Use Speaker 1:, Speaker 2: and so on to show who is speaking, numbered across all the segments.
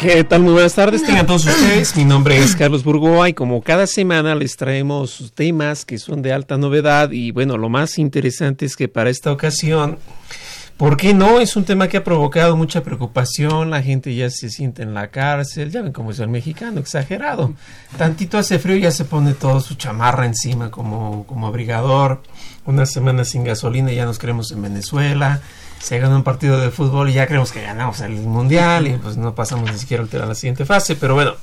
Speaker 1: ¿Qué tal? Muy buenas tardes, tengan todos ustedes. Mi nombre es Carlos Burgoa y como cada semana les traemos temas que son de alta novedad y bueno, lo más interesante es que para esta ocasión, ¿por qué no? Es un tema que ha provocado mucha preocupación, la gente ya se siente en la cárcel, ya ven cómo es el mexicano, exagerado. Tantito hace frío ya se pone todo su chamarra encima como, como abrigador. Una semana sin gasolina ya nos creemos en Venezuela se gana un partido de fútbol y ya creemos que ganamos el mundial y pues no pasamos ni siquiera a la siguiente fase. Pero bueno,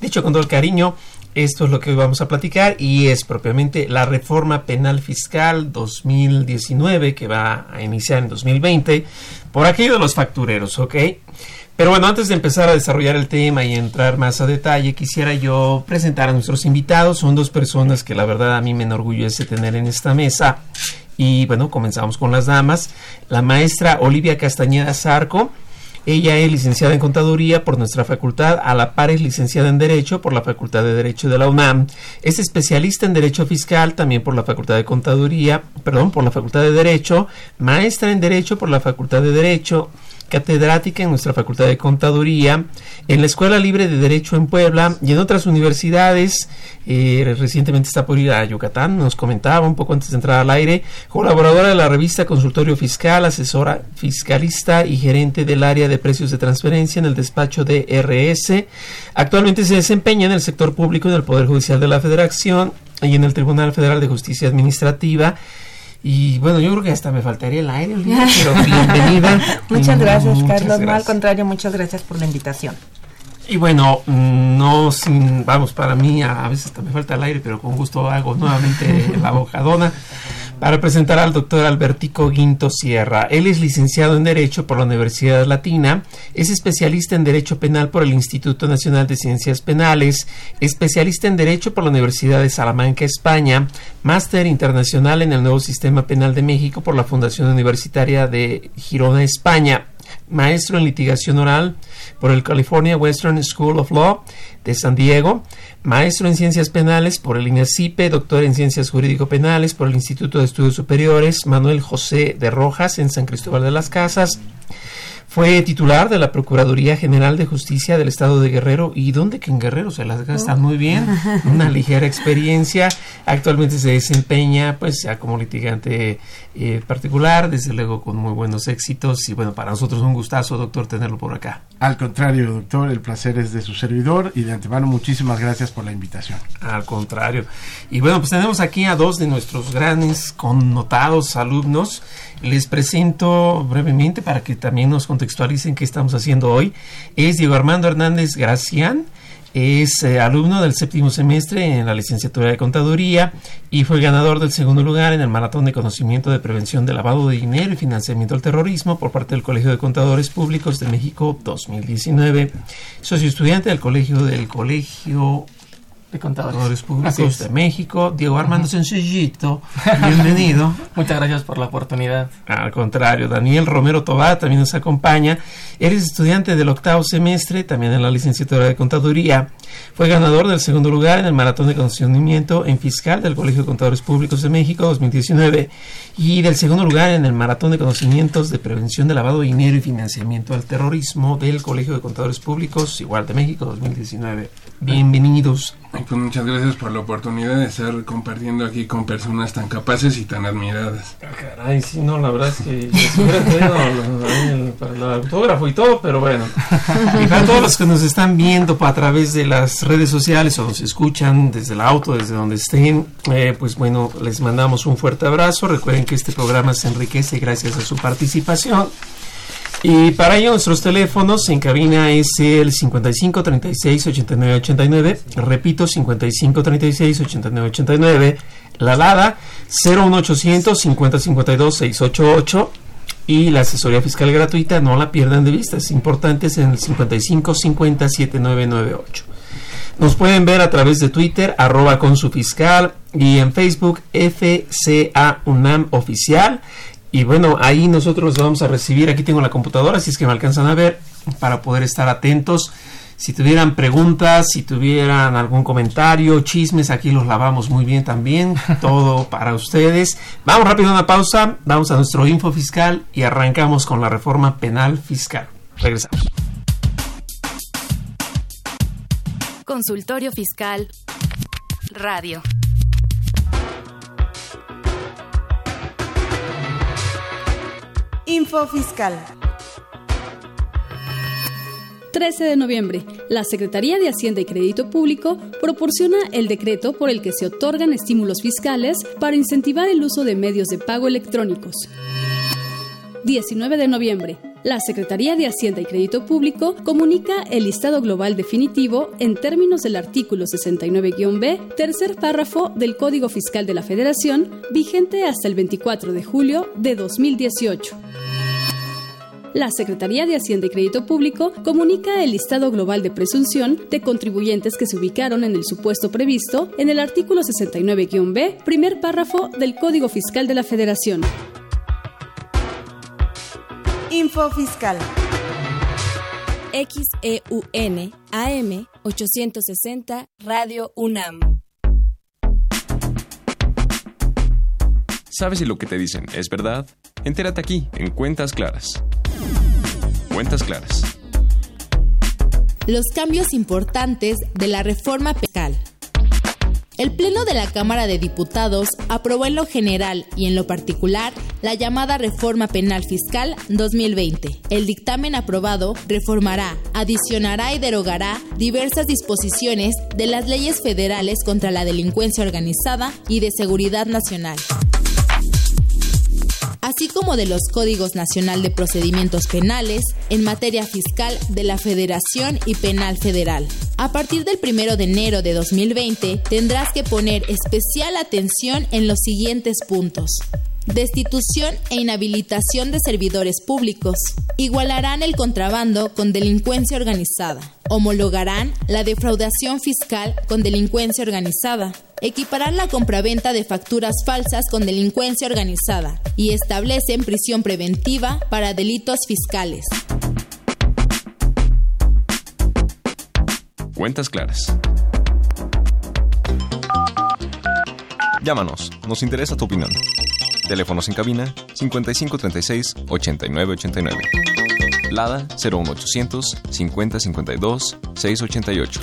Speaker 1: dicho con todo el cariño, esto es lo que hoy vamos a platicar y es propiamente la reforma penal fiscal 2019 que va a iniciar en 2020 por aquello de los factureros, ¿ok? Pero bueno, antes de empezar a desarrollar el tema y entrar más a detalle, quisiera yo presentar a nuestros invitados. Son dos personas que la verdad a mí me enorgullece tener en esta mesa. Y bueno, comenzamos con las damas. La maestra Olivia Castañeda Zarco. Ella es licenciada en Contaduría por nuestra facultad, a la par es licenciada en Derecho por la Facultad de Derecho de la UNAM. Es especialista en Derecho Fiscal también por la Facultad de Contaduría, perdón, por la Facultad de Derecho, maestra en Derecho por la Facultad de Derecho, catedrática en nuestra Facultad de Contaduría, en la Escuela Libre de Derecho en Puebla y en otras universidades. Eh, recientemente está por ir a Yucatán, nos comentaba un poco antes de entrar al aire, colaboradora de la revista Consultorio Fiscal, asesora fiscalista y gerente del área de precios de transferencia en el despacho de RS. Actualmente se desempeña en el sector público en el Poder Judicial de la Federación y en el Tribunal Federal de Justicia Administrativa. Y bueno, yo creo que hasta me faltaría el aire, pero bienvenida.
Speaker 2: Muchas gracias,
Speaker 1: Muchas
Speaker 2: Carlos. No, al
Speaker 1: gracias.
Speaker 2: contrario, muchas gracias por la invitación.
Speaker 1: Y bueno, mm, no sin, vamos, para mí a, veces hasta me falta el aire, pero con gusto hago nuevamente la bojadona para presentar al doctor Albertico Guinto Sierra. Él es licenciado en Derecho por la Universidad Latina, es especialista en Derecho Penal por el Instituto Nacional de Ciencias Penales, especialista en Derecho por la Universidad de Salamanca, España, máster internacional en el nuevo Sistema Penal de México por la Fundación Universitaria de Girona, España maestro en litigación oral por el California Western School of Law de San Diego, maestro en ciencias penales por el INACIPE, doctor en ciencias jurídico-penales por el Instituto de Estudios Superiores Manuel José de Rojas en San Cristóbal de las Casas. Fue titular de la Procuraduría General de Justicia del Estado de Guerrero. ¿Y dónde que en Guerrero se las gastan muy bien? Una ligera experiencia. Actualmente se desempeña, pues, ya como litigante eh, particular, desde luego con muy buenos éxitos. Y bueno, para nosotros un gustazo, doctor, tenerlo por acá.
Speaker 3: Al contrario, doctor, el placer es de su servidor y de antemano muchísimas gracias por la invitación.
Speaker 1: Al contrario. Y bueno, pues tenemos aquí a dos de nuestros grandes connotados alumnos. Les presento brevemente para que también nos contextualicen qué estamos haciendo hoy. Es Diego Armando Hernández Gracián. Es eh, alumno del séptimo semestre en la licenciatura de Contaduría y fue ganador del segundo lugar en el Maratón de Conocimiento de Prevención de Lavado de Dinero y Financiamiento al Terrorismo por parte del Colegio de Contadores Públicos de México 2019. Socio estudiante del Colegio del Colegio de Contadores Públicos de México. Diego Armando Sencillito, bienvenido.
Speaker 4: Muchas gracias por la oportunidad.
Speaker 1: Al contrario, Daniel Romero Tobá también nos acompaña. Eres estudiante del octavo semestre, también en la licenciatura de Contaduría. Fue ganador del segundo lugar en el Maratón de Conocimiento en Fiscal del Colegio de Contadores Públicos de México 2019 y del segundo lugar en el Maratón de Conocimientos de Prevención de Lavado de Dinero y Financiamiento al Terrorismo del Colegio de Contadores Públicos, igual de México 2019. Bienvenidos.
Speaker 5: Pues muchas gracias por la oportunidad de estar compartiendo aquí con personas tan capaces y tan admiradas.
Speaker 1: Caray, sí, no, la verdad es que si hubiera el- para el autógrafo y y todo, pero bueno. y para todos los que nos están viendo a través de las redes sociales o nos escuchan desde el auto, desde donde estén, eh, pues bueno, les mandamos un fuerte abrazo. Recuerden que este programa se enriquece gracias a su participación. Y para ello nuestros teléfonos en cabina es el 55 36 89 89, repito 55 36 89 89, la LADA 01800 50 52 688 y la asesoría fiscal gratuita no la pierdan de vista, es importante es el 55 50 7998. Nos pueden ver a través de Twitter, arroba con su fiscal, y en Facebook, FCA UNAM Oficial. Y bueno, ahí nosotros los vamos a recibir. Aquí tengo la computadora, si es que me alcanzan a ver, para poder estar atentos. Si tuvieran preguntas, si tuvieran algún comentario, chismes, aquí los lavamos muy bien también. Todo para ustedes. Vamos rápido a una pausa, vamos a nuestro info fiscal y arrancamos con la reforma penal fiscal. Regresamos.
Speaker 6: Consultorio Fiscal Radio.
Speaker 7: Info Fiscal.
Speaker 8: 13 de noviembre, la Secretaría de Hacienda y Crédito Público proporciona el decreto por el que se otorgan estímulos fiscales para incentivar el uso de medios de pago electrónicos. 19 de noviembre, la Secretaría de Hacienda y Crédito Público comunica el listado global definitivo en términos del artículo 69-B, tercer párrafo del Código Fiscal de la Federación, vigente hasta el 24 de julio de 2018 la Secretaría de Hacienda y Crédito Público comunica el listado global de presunción de contribuyentes que se ubicaron en el supuesto previsto en el artículo 69-B, primer párrafo del Código Fiscal de la Federación.
Speaker 7: Info Fiscal.
Speaker 6: XEUN AM 860 Radio UNAM.
Speaker 9: ¿Sabes si lo que te dicen es verdad? Entérate aquí, en Cuentas Claras. Cuentas Claras.
Speaker 10: Los cambios importantes de la reforma penal. El Pleno de la Cámara de Diputados aprobó en lo general y en lo particular la llamada Reforma Penal Fiscal 2020. El dictamen aprobado reformará, adicionará y derogará diversas disposiciones de las leyes federales contra la delincuencia organizada y de seguridad nacional así como de los Códigos Nacional de Procedimientos Penales en materia fiscal de la Federación y Penal Federal. A partir del 1 de enero de 2020 tendrás que poner especial atención en los siguientes puntos. Destitución e inhabilitación de servidores públicos. Igualarán el contrabando con delincuencia organizada. Homologarán la defraudación fiscal con delincuencia organizada. Equiparán la compraventa de facturas falsas con delincuencia organizada y establecen prisión preventiva para delitos fiscales.
Speaker 9: Cuentas claras. Llámanos, nos interesa tu opinión. Teléfonos en cabina 5536 8989. Lada 01800 5052 688.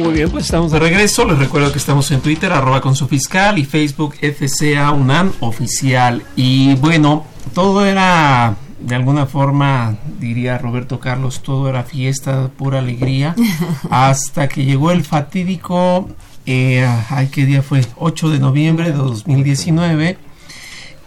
Speaker 1: Muy bien, pues estamos de regreso. Les recuerdo que estamos en Twitter, arroba con su fiscal y Facebook FCA UNAM oficial. Y bueno, todo era de alguna forma, diría Roberto Carlos, todo era fiesta, pura alegría, hasta que llegó el fatídico eh, ay, ¿qué día fue? 8 de noviembre de 2019.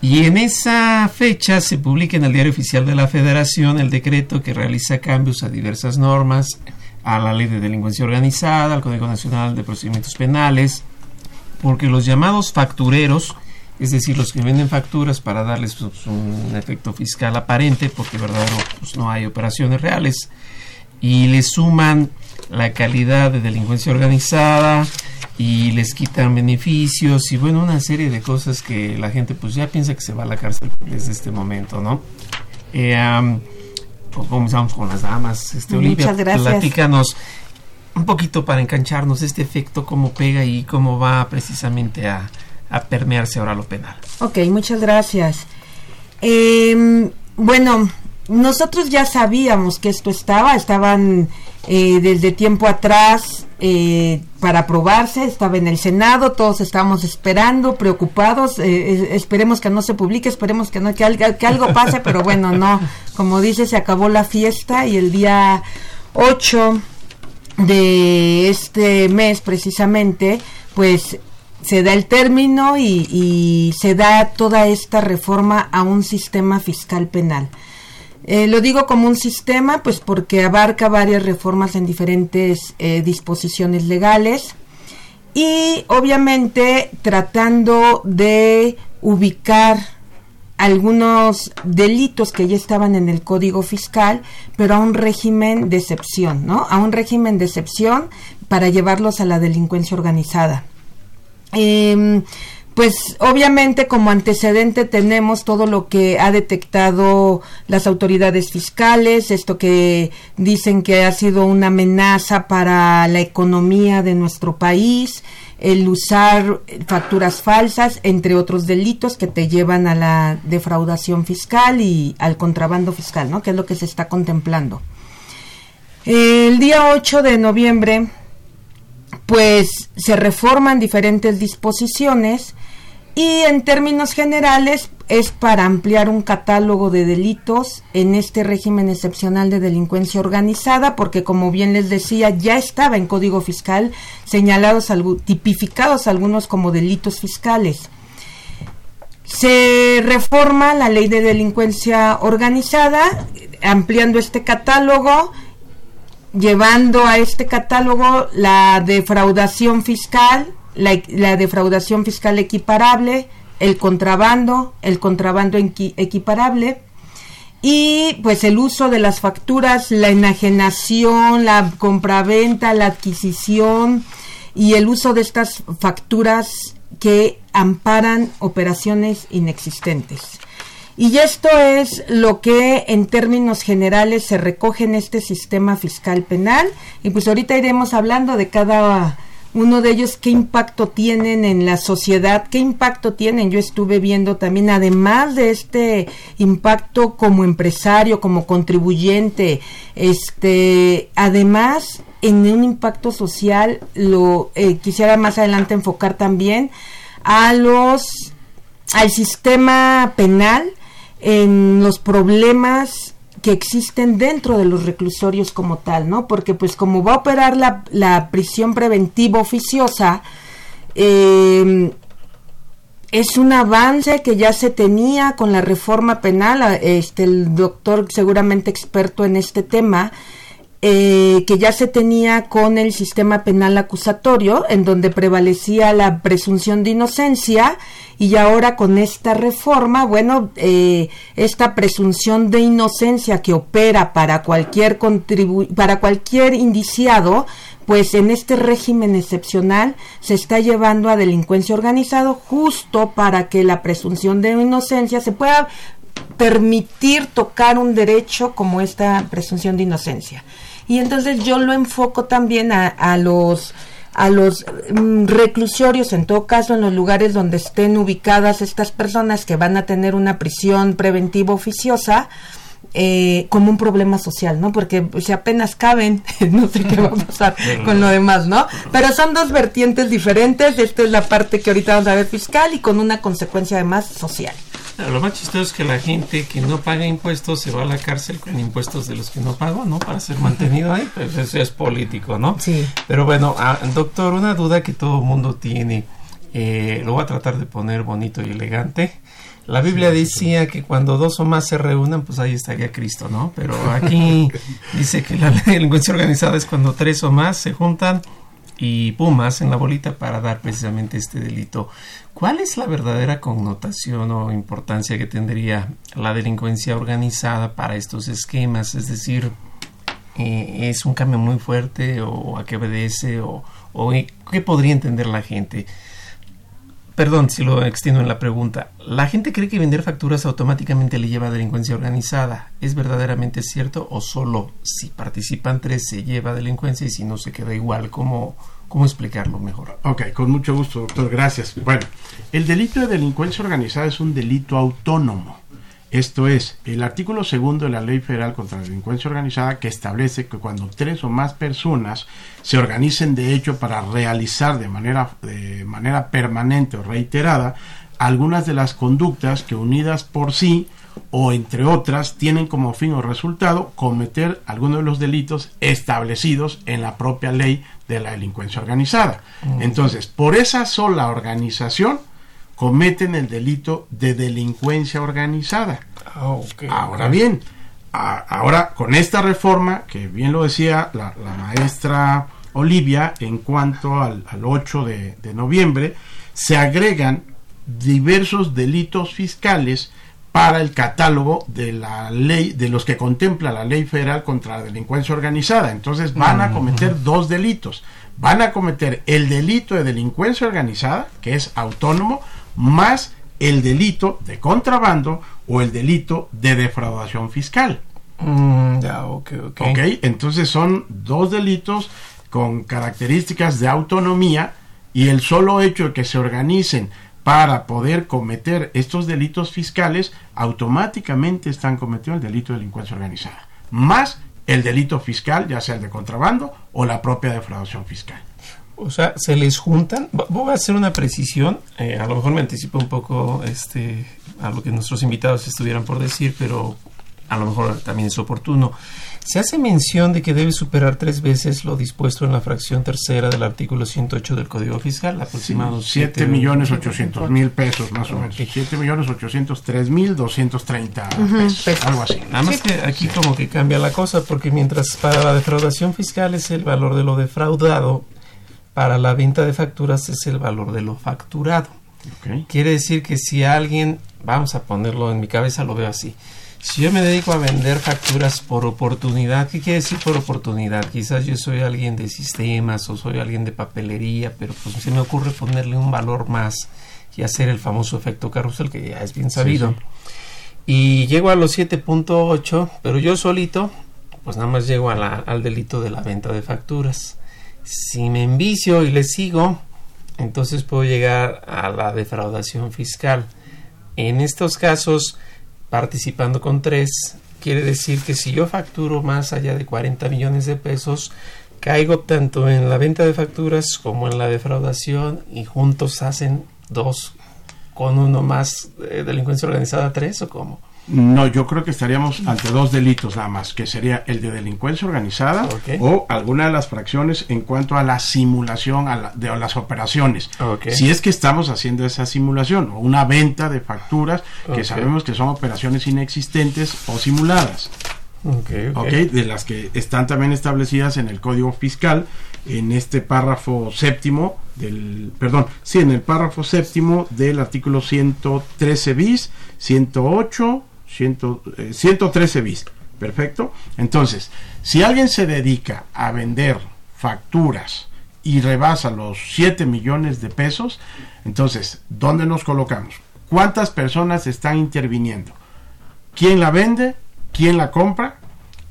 Speaker 1: Y en esa fecha se publica en el Diario Oficial de la Federación el decreto que realiza cambios a diversas normas, a la Ley de Delincuencia Organizada, al Código Nacional de Procedimientos Penales, porque los llamados factureros, es decir, los que venden facturas para darles un efecto fiscal aparente, porque verdadero pues, no hay operaciones reales, y le suman la calidad de delincuencia organizada, y les quitan beneficios y bueno, una serie de cosas que la gente pues ya piensa que se va a la cárcel desde este momento, ¿no? Eh, pues comenzamos con las damas. Este, Olivia,
Speaker 2: Muchas gracias.
Speaker 1: platícanos un poquito para engancharnos este efecto, cómo pega y cómo va precisamente a, a permearse ahora lo penal.
Speaker 2: Ok, muchas gracias. Eh, bueno, nosotros ya sabíamos que esto estaba, estaban eh, desde tiempo atrás eh, para aprobarse, estaba en el Senado, todos estábamos esperando, preocupados, eh, esperemos que no se publique, esperemos que no que, algo pase, pero bueno, no, como dice, se acabó la fiesta y el día 8 de este mes precisamente, pues se da el término y, y, se da toda esta reforma a un sistema fiscal penal. Eh, lo digo como un sistema, pues porque abarca varias reformas en diferentes eh, disposiciones legales y obviamente tratando de ubicar algunos delitos que ya estaban en el Código Fiscal, pero a un régimen de excepción, ¿no? A un régimen de excepción para llevarlos a la delincuencia organizada. Eh, pues obviamente como antecedente tenemos todo lo que ha detectado las autoridades fiscales, esto que dicen que ha sido una amenaza para la economía de nuestro país, el usar facturas falsas, entre otros delitos que te llevan a la defraudación fiscal y al contrabando fiscal, ¿no? Que es lo que se está contemplando. El día 8 de noviembre, pues se reforman diferentes disposiciones y en términos generales es para ampliar un catálogo de delitos en este régimen excepcional de delincuencia organizada, porque como bien les decía, ya estaba en Código Fiscal señalados, tipificados algunos como delitos fiscales. Se reforma la ley de delincuencia organizada, ampliando este catálogo, llevando a este catálogo la defraudación fiscal, la, defraudación fiscal equiparable, el contrabando, el contrabando equiparable y pues el uso de las facturas, la enajenación, la compraventa, la adquisición y el uso de estas facturas que amparan operaciones inexistentes. Y esto es lo que en términos generales se recoge en este sistema fiscal penal. Y pues ahorita iremos hablando de cada uno de ellos qué impacto tienen en la sociedad, qué impacto tienen. Yo estuve viendo también, además de este impacto como empresario, como contribuyente, este, además en un impacto social, lo eh, quisiera más adelante enfocar también a los, al sistema penal en los problemas que existen dentro de los reclusorios como tal, ¿no? Porque pues como va a operar la, la prisión preventiva oficiosa, eh, es un avance que ya se tenía con la reforma penal, este el doctor seguramente experto en este tema, eh, que ya se tenía con el sistema penal acusatorio, en donde prevalecía la presunción de inocencia, y ahora con esta reforma, bueno, eh, esta presunción de inocencia que opera para cualquier para cualquier indiciado, pues en este régimen excepcional se está llevando a delincuencia organizado justo para que la presunción de inocencia se pueda permitir tocar un derecho como esta presunción de inocencia. Y entonces yo lo enfoco también a, los a los mm, reclusorios, en todo caso en los lugares donde estén ubicadas estas personas que van a tener una prisión preventiva oficiosa, eh, como un problema social, ¿no? Porque si apenas caben, no sé qué va a pasar con lo demás, ¿no? Pero son dos vertientes diferentes. Esta es la parte que ahorita vamos a ver fiscal y con una consecuencia además social.
Speaker 1: Lo más chistoso es que la gente que no paga impuestos se va a la cárcel con impuestos de los que no pagó, ¿no? Para ser mantenido ahí, pues eso es político, ¿no?
Speaker 2: Sí.
Speaker 1: Pero bueno, ah, doctor, una duda que todo mundo tiene, eh, lo voy a tratar de poner bonito y elegante. La Biblia decía que cuando dos o más se reúnan, pues ahí estaría Cristo, ¿no? Pero aquí dice que la delincuencia organizada es cuando tres o más se juntan y pum, hacen la bolita para dar precisamente este delito. ¿Cuál es la verdadera connotación o importancia que tendría la delincuencia organizada para estos esquemas? Es decir, eh, ¿es un cambio muy fuerte o a qué obedece o, o qué podría entender la gente? Perdón si lo extiendo en la pregunta. La gente cree que vender facturas automáticamente le lleva a delincuencia organizada. ¿Es verdaderamente cierto o solo si participan tres se lleva a delincuencia y si no se queda igual? ¿Cómo, cómo explicarlo mejor?
Speaker 3: Ok, con mucho gusto, doctor. Gracias. Bueno, el delito de delincuencia organizada es un delito autónomo. Esto es, el artículo segundo de la Ley Federal contra la Delincuencia Organizada que establece que cuando tres o más personas se organicen de hecho para realizar de manera, de manera permanente o reiterada algunas de las conductas que unidas por sí o entre otras tienen como fin o resultado cometer alguno de los delitos establecidos en la propia ley de la delincuencia organizada.
Speaker 1: Mm.
Speaker 3: Entonces, por esa sola organización cometen el delito de delincuencia organizada.
Speaker 1: Ah,
Speaker 3: Ahora bien, a- ahora con esta reforma, que bien lo decía la, la maestra Olivia en cuanto al, al 8 de, de noviembre, se agregan diversos delitos fiscales para el catálogo de la ley, de los que contempla la ley federal contra la delincuencia organizada. Entonces van a cometer dos delitos. Van a cometer el delito de delincuencia organizada, que es autónomo, más el delito de contrabando o el delito de defraudación fiscal.
Speaker 1: Mm, ya, ok, ok.
Speaker 3: ¿Ok? Entonces son dos delitos con características de autonomía y el solo hecho de que se organicen para poder cometer estos delitos fiscales, automáticamente están cometiendo el delito de delincuencia organizada. Más el delito fiscal, ya sea el de contrabando o la propia defraudación fiscal.
Speaker 1: O sea, se les juntan. Voy a hacer una precisión. eh, a lo mejor me anticipo un poco este, a lo que nuestros invitados estuvieran por decir, pero a lo mejor también es oportuno. Se hace mención de que debe superar tres veces lo dispuesto en la fracción tercera del artículo 108 del Código Fiscal, aproximado
Speaker 3: 7 millones 800 mil pesos más o menos. 7 millones 803 mil 230 pesos, algo así.
Speaker 1: Nada más que aquí como que cambia la cosa, porque mientras para la defraudación fiscal es el valor de lo defraudado, para la venta de facturas es el valor de lo facturado. Quiere decir que si alguien, vamos a ponerlo en mi cabeza, lo veo así. Si yo me dedico a vender facturas por oportunidad, ¿qué quiere decir por oportunidad? Quizás yo soy alguien de sistemas o soy alguien de papelería, pero pues se me ocurre ponerle un valor más y hacer el famoso efecto carrusel que ya es bien sabido.
Speaker 3: sí.
Speaker 1: Y llego a los 7.8, pero yo solito, pues nada más llego a la- al delito de la venta de facturas. Si me envicio y le sigo, entonces puedo llegar a la defraudación fiscal. En estos casos, participando con tres, quiere decir que si yo facturo más allá de 40 millones de pesos, caigo tanto en la venta de facturas como en la defraudación y juntos hacen dos con uno más de delincuencia organizada tres o cómo?
Speaker 3: No, yo creo que estaríamos ante dos delitos nada más, que sería el de delincuencia organizada o alguna de las fracciones en cuanto a la simulación a la- de las operaciones. Si es que estamos haciendo esa simulación o una venta de facturas que sabemos que son operaciones inexistentes o simuladas. De las que están también establecidas en el Código Fiscal, en este párrafo séptimo del, perdón, sí, en el párrafo séptimo del artículo 113 bis, 108, 100, eh, 113 bis. Perfecto. Entonces, si alguien se dedica a vender facturas y rebasa los 7 millones de pesos, entonces, ¿dónde nos colocamos? ¿Cuántas personas están interviniendo? ¿Quién la vende? ¿Quién la compra?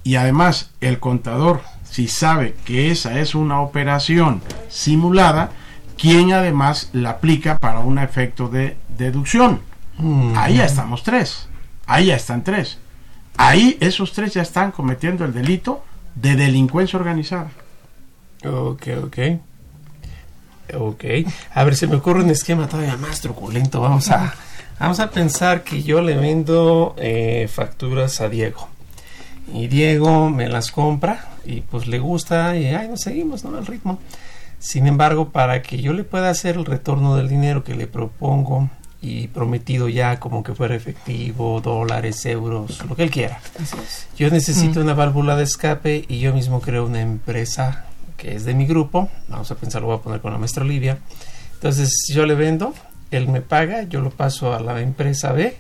Speaker 3: Y además, el contador, si sabe que esa es una operación simulada, ¿quién además la aplica para un efecto de deducción? Ahí ya estamos tres. Ahí ya están tres. Ahí esos tres ya están cometiendo el delito de delincuencia organizada.
Speaker 1: Ok, ok. Ok. A ver, se me ocurre un esquema todavía más truculento. Vamos a, vamos a pensar que yo le vendo eh, facturas a Diego. Y Diego me las compra y pues le gusta y ahí nos seguimos, ¿no? Al ritmo. Sin embargo, para que yo le pueda hacer el retorno del dinero que le propongo y prometido ya como que fuera efectivo, dólares, euros, lo que él quiera. Yo necesito
Speaker 4: Mm.
Speaker 1: una válvula de escape y yo mismo creo una empresa que es de mi grupo. Vamos a pensar, lo voy a poner con la maestra Olivia. Entonces yo le vendo, él me paga, yo lo paso a la empresa B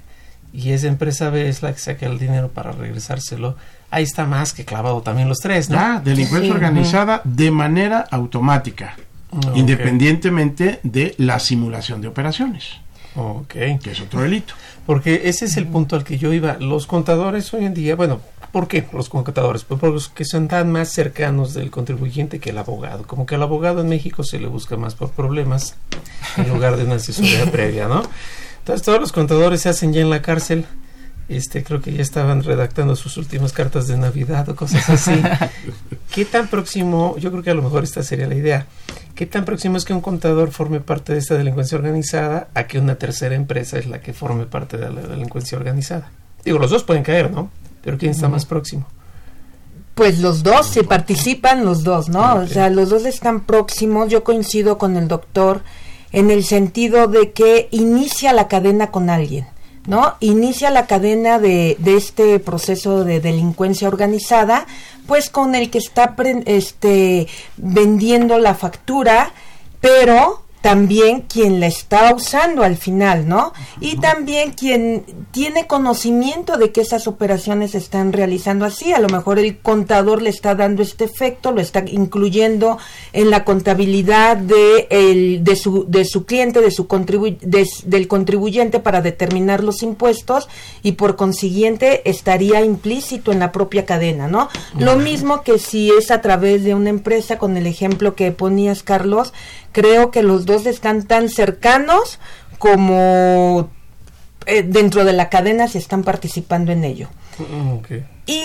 Speaker 1: y esa empresa B es la que saca el dinero para regresárselo. Ahí está más que clavado también los tres, ¿no?
Speaker 3: Ya, delincuencia
Speaker 1: Sí.
Speaker 3: organizada de manera automática, independientemente de la simulación de operaciones.
Speaker 1: Ok.
Speaker 3: Que es otro delito.
Speaker 1: Porque ese es el punto al que yo iba. Los contadores hoy en día, bueno, ¿por qué los contadores? Pues porque son tan más cercanos del contribuyente que el abogado. Como que al abogado en México se le busca más por problemas en lugar de una asesoría previa, ¿no? Entonces todos los contadores se hacen ya en la cárcel este, creo que ya estaban redactando sus últimas cartas de Navidad o cosas así. ¿Qué tan próximo, yo creo que a lo mejor esta sería la idea, qué tan próximo es que un contador forme parte de esta delincuencia organizada a que una tercera empresa es la que forme parte de la delincuencia organizada? Digo, los dos pueden caer, ¿no? Pero ¿quién está más próximo?
Speaker 2: Pues los dos, se participan los dos, ¿no? O sea, los dos están próximos. Yo coincido con el doctor en el sentido de que inicia la cadena con alguien. ¿No? Inicia la cadena de, este proceso de delincuencia organizada, pues con el que está este, vendiendo la factura, pero también quien la está usando al final, ¿no? Y también quien tiene conocimiento de que esas operaciones se están realizando así. A lo mejor el contador le está dando este efecto, lo está incluyendo en la contabilidad de, el, de, su, de su cliente, de su contribu del contribuyente para determinar los impuestos y por consiguiente estaría implícito en la propia cadena, ¿no? Lo mismo que si es a través de una empresa, con el ejemplo que ponías, Carlos, creo que los dos están tan cercanos como eh, dentro de la cadena se están participando en ello.
Speaker 1: Mm,
Speaker 2: y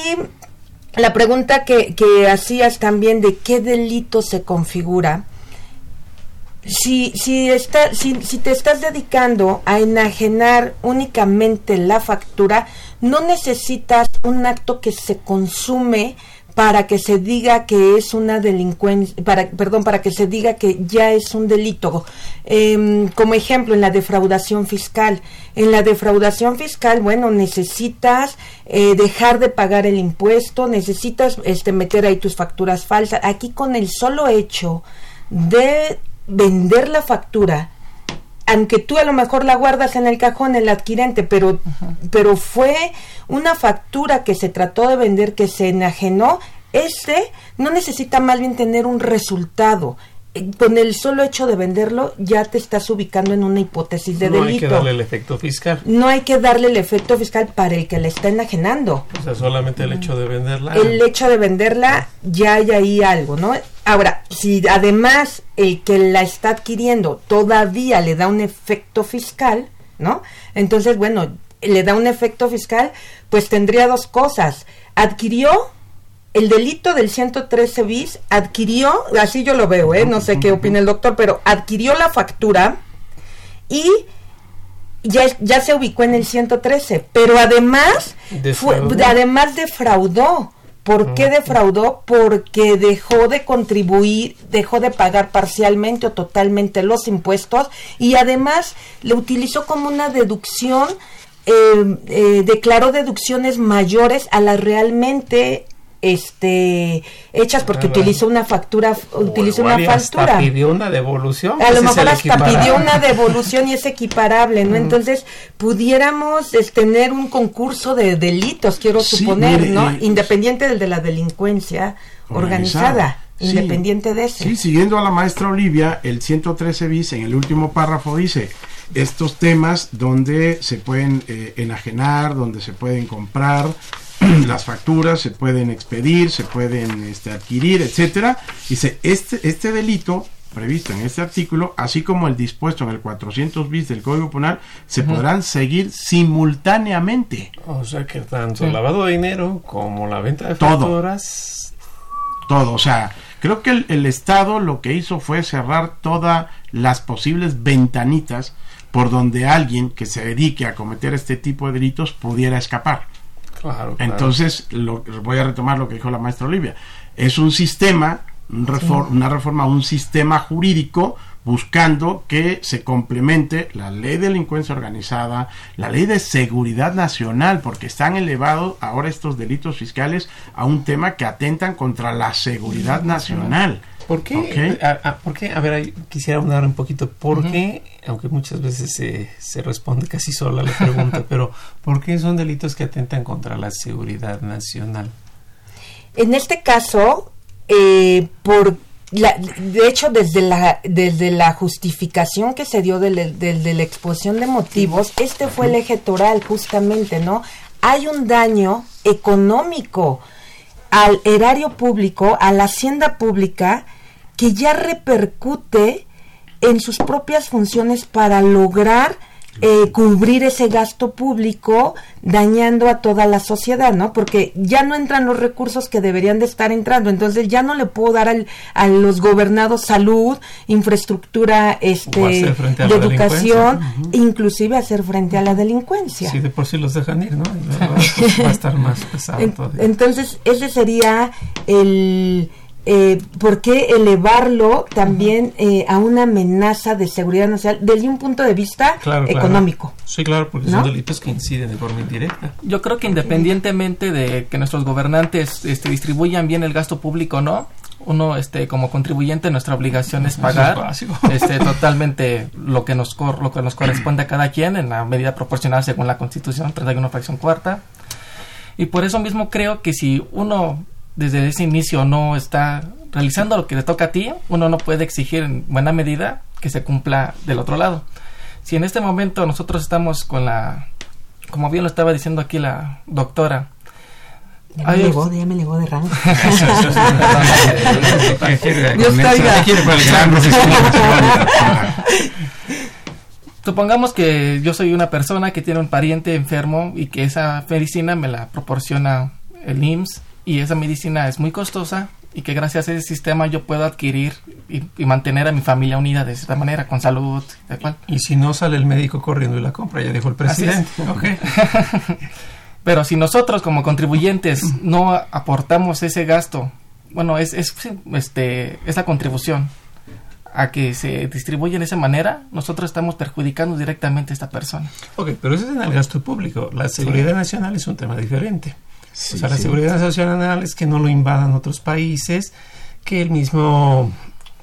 Speaker 2: la pregunta que, que, hacías también de qué delito se configura. Si, si, está, si, si te estás dedicando a enajenar únicamente la factura, no necesitas un acto que se consume para que se diga que es una delincuencia, para, perdón, para que se diga que ya es un delito. Em, como ejemplo, en la defraudación fiscal. En la defraudación fiscal, bueno, necesitas eh, dejar de pagar el impuesto, necesitas este, meter ahí tus facturas falsas. Aquí con el solo hecho de vender la factura, aunque tú a lo mejor la guardas en el cajón el adquirente, pero, pero fue una factura que se trató de vender que se enajenó, este no necesita más bien tener un resultado. Con el solo hecho de venderlo ya te estás ubicando en una hipótesis de delito. No hay que
Speaker 1: darle el efecto fiscal.
Speaker 2: No hay que darle el efecto fiscal para el que la está enajenando.
Speaker 1: O sea, solamente el hecho de venderla.
Speaker 2: El hecho de venderla ya hay ahí algo, ¿no? Ahora, si además el que la está adquiriendo todavía le da un efecto fiscal, ¿no? Entonces, bueno, le da un efecto fiscal, pues tendría dos cosas. Adquirió el delito del 113 bis adquirió, así yo lo veo, ¿eh? no sé qué opina el doctor, pero adquirió la factura y ya, ya se ubicó en el 113, pero además, fue, además defraudó. ¿Por qué defraudó? Porque dejó de contribuir, dejó de pagar parcialmente o totalmente los impuestos y además le utilizó como una deducción, eh, eh, declaró deducciones mayores a las realmente este hechas porque utilizó una factura utilizó una factura
Speaker 1: hasta pidió una devolución
Speaker 2: a lo mejor hasta pidió una devolución y es equiparable no entonces pudiéramos tener un concurso de delitos quiero suponer no independiente del de la delincuencia organizada, independiente de ese.
Speaker 3: Sí siguiendo a la maestra Olivia el 113 bis en el último párrafo dice estos temas donde se pueden eh, enajenar donde se pueden comprar las facturas se pueden expedir, se pueden este, adquirir, etcétera. Dice, este, este delito previsto en este artículo, así como el dispuesto en el 400 bis del Código Penal, se podrán seguir simultáneamente.
Speaker 1: O sea que tanto el lavado de dinero como la venta de facturas.
Speaker 3: Todo, o sea, creo que el, el Estado lo que hizo fue cerrar todas las posibles ventanitas por donde alguien que se dedique a cometer este tipo de delitos pudiera escapar. Entonces, lo, voy a retomar lo que dijo la maestra Olivia. Es un sistema, una reforma, un sistema jurídico buscando que se complemente la ley de delincuencia organizada, la ley de seguridad nacional, porque están elevados ahora estos delitos fiscales a un tema que atentan contra la seguridad nacional.
Speaker 1: ¿Por qué? A, ¿por qué? a ver, quisiera hablar un poquito. ¿Por qué? Aunque muchas veces se, se responde casi sola la pregunta, pero ¿por qué son delitos que atentan contra la seguridad nacional?
Speaker 2: En este caso, eh, por la, de hecho, desde la, desde la justificación que se dio de, de, la exposición de motivos, este fue el eje toral, justamente, ¿no? Hay un daño económico al erario público, a la hacienda pública, que ya repercute en sus propias funciones para lograr eh, cubrir ese gasto público dañando a toda la sociedad, ¿no? Porque ya no entran los recursos que deberían de estar entrando, entonces ya no le puedo dar al, a los gobernados salud, infraestructura este, de educación, inclusive hacer frente a la delincuencia.
Speaker 1: Sí, de por sí los dejan ir, ¿no? Pues, va a estar más pesado.
Speaker 2: Entonces, ese sería el eh, ¿por qué elevarlo también eh, a una amenaza de seguridad nacional desde un punto de vista económico?
Speaker 1: Sí, claro, porque son delitos que inciden de forma indirecta.
Speaker 4: Yo creo que independientemente de que nuestros gobernantes este, distribuyan bien el gasto público o no, uno este como contribuyente nuestra obligación es pagar este totalmente lo que nos lo que nos corresponde a cada quien en la medida proporcional según la Constitución 31 fracción cuarta. Y por eso mismo creo que si uno desde ese inicio no está realizando lo que le toca a ti, uno no puede exigir en buena medida que se cumpla del otro lado. Si en este momento nosotros estamos con la, como bien lo estaba diciendo aquí la doctora,
Speaker 2: ya me legó, ya me legó de rango.
Speaker 4: Supongamos que yo soy una persona que tiene un pariente enfermo y que esa medicina me la proporciona el IMSS y esa medicina es muy costosa y que gracias a ese sistema yo puedo adquirir y, mantener a mi familia unida de esta manera, con salud.
Speaker 1: Y si no sale el médico corriendo y la compra, ya dijo el presidente.
Speaker 4: Pero si nosotros como contribuyentes no aportamos ese gasto, bueno, es, es este, esa contribución a que se distribuya de esa manera, nosotros estamos perjudicando directamente a esta persona.
Speaker 1: Ok, pero eso es en el gasto público. La seguridad nacional es un tema diferente o sea, la seguridad nacional es que no lo invadan otros países, que el mismo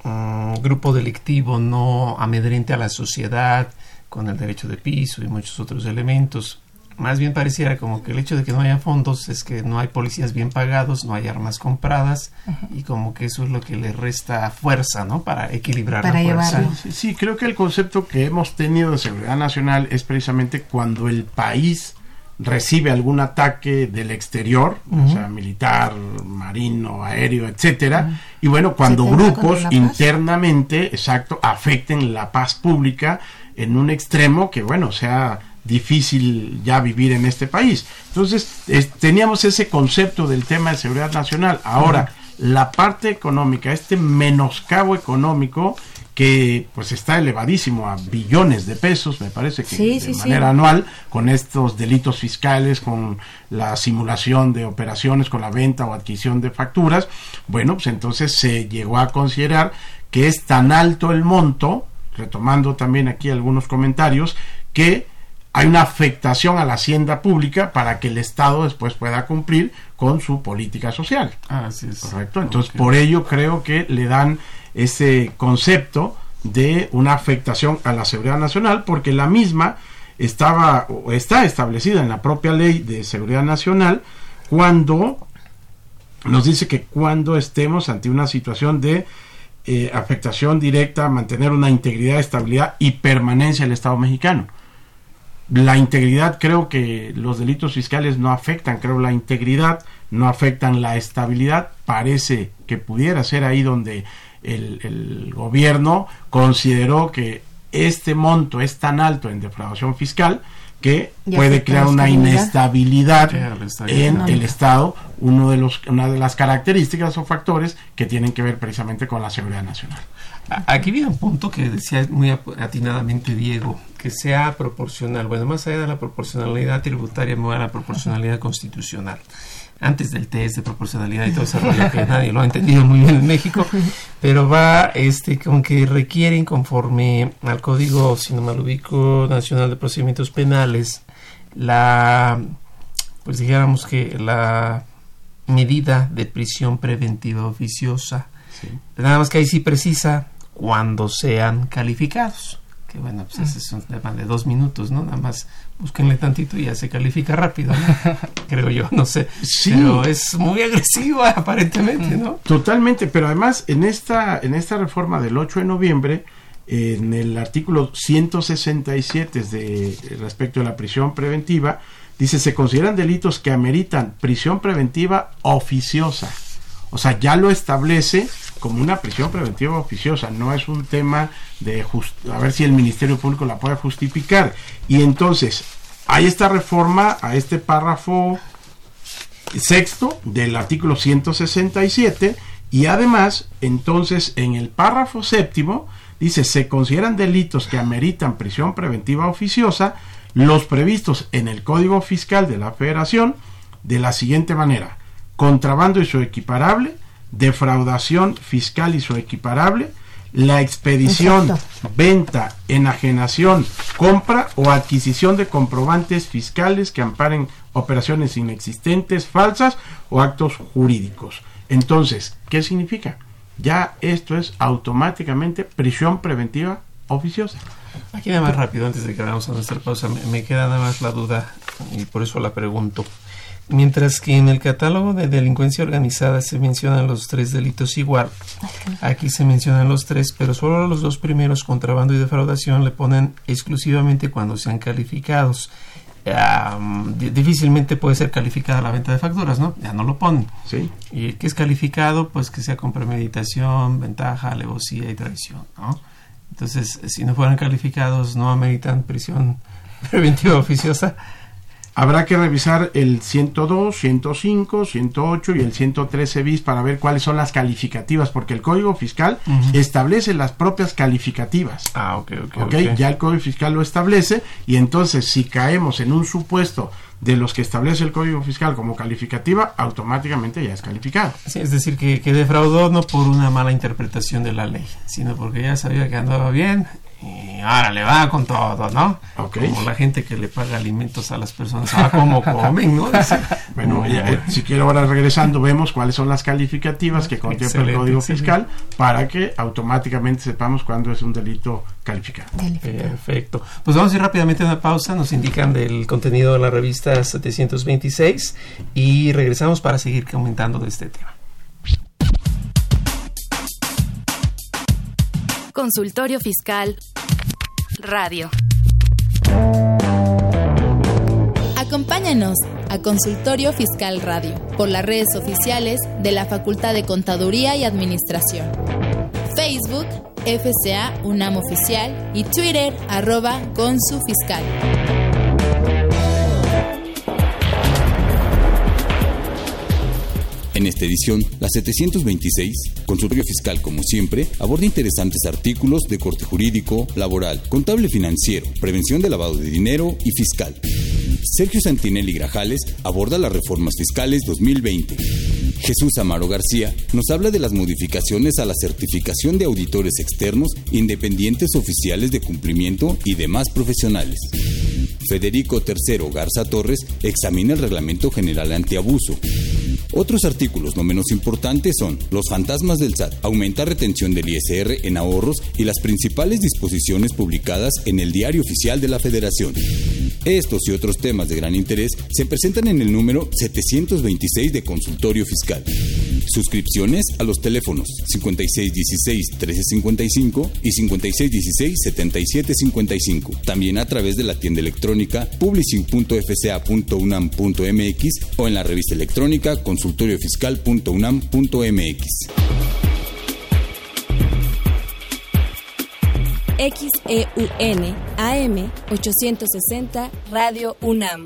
Speaker 1: mm, grupo delictivo no amedrente a la sociedad con el derecho de piso y muchos otros elementos. Más bien pareciera como que el hecho de que no haya fondos es que no hay policías bien pagados, no hay armas compradas y como que eso es lo que le resta fuerza, ¿no? Para equilibrar la fuerza.
Speaker 3: sí, creo que el concepto que hemos tenido de seguridad nacional es precisamente cuando el país recibe algún ataque del exterior, o sea, militar, marino, aéreo, etcétera, y bueno, cuando grupos internamente, exacto, afecten la paz pública en un extremo que bueno, sea difícil ya vivir en este país. Entonces, teníamos ese concepto del tema de seguridad nacional. Ahora, la parte económica, este menoscabo económico, que pues está elevadísimo a billones de pesos, me parece que de manera anual, con estos delitos fiscales, con la simulación de operaciones, con la venta o adquisición de facturas, bueno, pues entonces se llegó a considerar que es tan alto el monto, retomando también aquí algunos comentarios, que hay una afectación a la hacienda pública para que el Estado después pueda cumplir con su política social.
Speaker 1: Así es.
Speaker 3: Correcto. Entonces, por ello creo que le dan ese concepto de una afectación a la seguridad nacional porque la misma estaba o está establecida en la propia ley de seguridad nacional cuando nos dice que cuando estemos ante una situación de eh, afectación directa mantener una integridad, estabilidad y permanencia del Estado mexicano. La integridad creo que los delitos fiscales no afectan, creo la integridad no afectan la estabilidad, parece que pudiera ser ahí donde el, gobierno consideró que este monto es tan alto en defraudación fiscal que puede crear una inestabilidad en el Estado, uno de los, una de las características o factores que tienen que ver precisamente con la seguridad nacional.
Speaker 1: Aquí viene un punto que decía muy atinadamente Diego, que sea proporcional. Bueno, más allá de la proporcionalidad tributaria, me voy a la proporcionalidad constitucional antes del test de proporcionalidad y todo ese rollo que nadie lo ha entendido muy bien en México, pero va este con que requieren conforme al Código, si no mal ubico, Nacional de Procedimientos Penales, la, pues dijéramos que la medida de prisión preventiva oficiosa, nada más que ahí sí precisa cuando sean calificados que bueno, pues ese es un tema de dos minutos, ¿no? Nada más búsquenle tantito y ya se califica rápido, creo yo, no sé. Sí. Pero es muy agresivo aparentemente, ¿no?
Speaker 3: Totalmente, pero además en esta, en esta reforma del 8 de noviembre, en el artículo 167 de respecto a la prisión preventiva, dice se consideran delitos que ameritan prisión preventiva oficiosa. O sea, ya lo establece como una prisión preventiva oficiosa, no es un tema de a ver si el Ministerio Público la puede justificar. Y entonces, hay esta reforma a este párrafo sexto del artículo 167 y además, entonces, en el párrafo séptimo dice, se consideran delitos que ameritan prisión preventiva oficiosa los previstos en el Código Fiscal de la Federación de la siguiente manera, contrabando y su equiparable, defraudación fiscal y su equiparable, la expedición, venta, enajenación, compra o adquisición de comprobantes fiscales que amparen operaciones inexistentes, falsas o actos jurídicos. Entonces, ¿qué significa? Ya esto es automáticamente prisión preventiva oficiosa.
Speaker 1: Aquí nada más rápido, antes de que vayamos a nuestra pausa, me queda nada más la duda y por eso la pregunto. Mientras que en el catálogo de delincuencia organizada se mencionan los tres delitos igual, aquí se mencionan los tres, pero solo los dos primeros, contrabando y defraudación, le ponen exclusivamente cuando sean calificados. difícilmente puede ser calificada la venta de facturas, ¿no? Ya no lo ponen.
Speaker 3: Sí.
Speaker 1: Y el que es calificado, pues que sea con premeditación, ventaja, alevosía y traición, ¿no? Entonces, si no fueran calificados, no ameritan prisión preventiva oficiosa
Speaker 3: Habrá que revisar el 102, 105, 108 y el 113 bis para ver cuáles son las calificativas, porque el Código Fiscal establece las propias calificativas.
Speaker 1: Ah, ok, ok.
Speaker 3: okay. Ya el Código Fiscal lo establece y entonces si caemos en un supuesto de los que establece el Código Fiscal como calificativa, automáticamente ya es calificado.
Speaker 1: Sí, es decir, que, que defraudó no por una mala interpretación de la ley, sino porque ya sabía que andaba bien y ahora le va con todo, ¿no? Como la gente que le paga alimentos a las personas, ah, como comen, ¿no?
Speaker 3: bueno, eh, si quiero ahora regresando, vemos cuáles son las calificativas que contempla el Código Fiscal para que automáticamente sepamos cuándo es un delito calificado.
Speaker 1: Perfecto. Pues vamos a ir rápidamente a una pausa, nos indican del contenido de la revista 726 y regresamos para seguir comentando de este tema.
Speaker 6: Consultorio Fiscal Radio.
Speaker 10: Acompáñanos a Consultorio Fiscal Radio por las redes oficiales de la Facultad de Contaduría y Administración. Facebook, FCA UNAM Oficial y Twitter arroba Consu Fiscal.
Speaker 11: En esta edición, la 726, Consultorio Fiscal como siempre, aborda interesantes artículos de corte jurídico, laboral, contable financiero, prevención de lavado de dinero y fiscal. Sergio Santinelli Grajales aborda las reformas fiscales 2020. Jesús Amaro García nos habla de las modificaciones a la certificación de auditores externos, independientes oficiales de cumplimiento y demás profesionales. Federico III Garza Torres examina el Reglamento General Antiabuso. Otros artículos no menos importantes son los fantasmas del SAT, aumenta retención del ISR en ahorros y las principales disposiciones publicadas en el Diario Oficial de la Federación. Estos y otros temas de gran interés se presentan en el número 726 de Consultorio Fiscal. Suscripciones a los teléfonos 5616-1355 y 5616-7755. También a través de la tienda electrónica publishing.fca.unam.mx o en la revista electrónica consultoriofiscal.unam.mx.
Speaker 6: XEUN AM 860 Radio UNAM.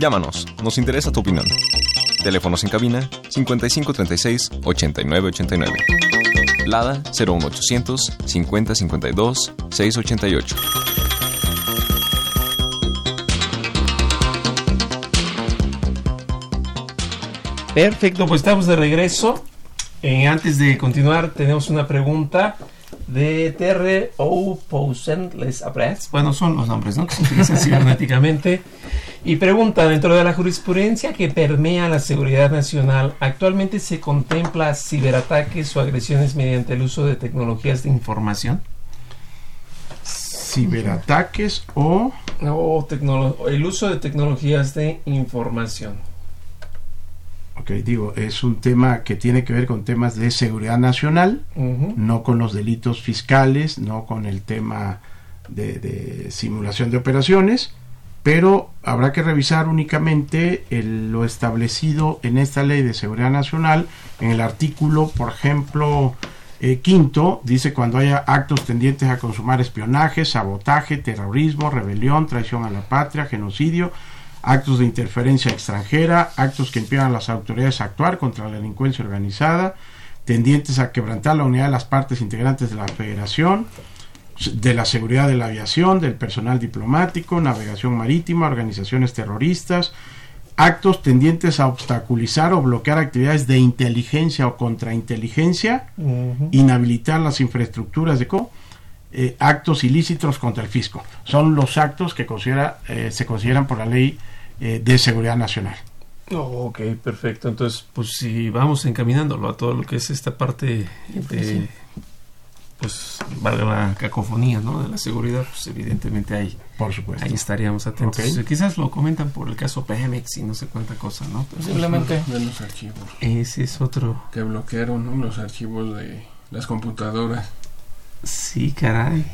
Speaker 9: Llámanos, nos interesa tu opinión. Teléfonos en cabina 5536 8989. Lada 01800 5052 688.
Speaker 1: Perfecto, pues estamos de regreso. Eh, antes de continuar, tenemos una pregunta de Terre O. Poussin Les. Bueno, son los nombres, ¿no? Que se utilizan cibernéticamente. Y pregunta, dentro de la jurisprudencia que permea la seguridad nacional, ¿actualmente se contempla ciberataques o agresiones mediante el uso de tecnologías de información?
Speaker 3: Ciberataques o...
Speaker 1: El uso de tecnologías de información.
Speaker 3: Ok, digo, es un tema que tiene que ver con temas de seguridad nacional, no con los delitos fiscales, no con el tema de, de simulación de operaciones, pero habrá que revisar únicamente lo establecido en esta ley de seguridad nacional, en el artículo, por ejemplo, eh, quinto, dice cuando haya actos tendientes a consumar espionaje, sabotaje, terrorismo, rebelión, traición a la patria, genocidio, actos de interferencia extranjera, actos que impidan a las autoridades a actuar contra la delincuencia organizada, tendientes a quebrantar la unidad de las partes integrantes de la federación, de la seguridad de la aviación, del personal diplomático, navegación marítima, organizaciones terroristas, actos tendientes a obstaculizar o bloquear actividades de inteligencia o contrainteligencia, inhabilitar las infraestructuras de co eh, actos ilícitos contra el fisco. Son los actos que considera, eh, se consideran por la ley eh, de seguridad nacional.
Speaker 1: Oh, ok, perfecto. Entonces, pues si vamos encaminándolo a todo lo que es esta parte de, pues, valga la cacofonía, ¿no? De la seguridad, pues evidentemente ahí,
Speaker 3: por supuesto.
Speaker 1: ahí estaríamos atentos. Quizás lo comentan por el caso Pemex y no sé cuánta cosa, ¿no? Pero-
Speaker 4: Posiblemente.
Speaker 5: De los archivos.
Speaker 1: Ese es otro.
Speaker 5: Que bloquearon ¿no? los archivos de las computadoras.
Speaker 1: Sí, caray.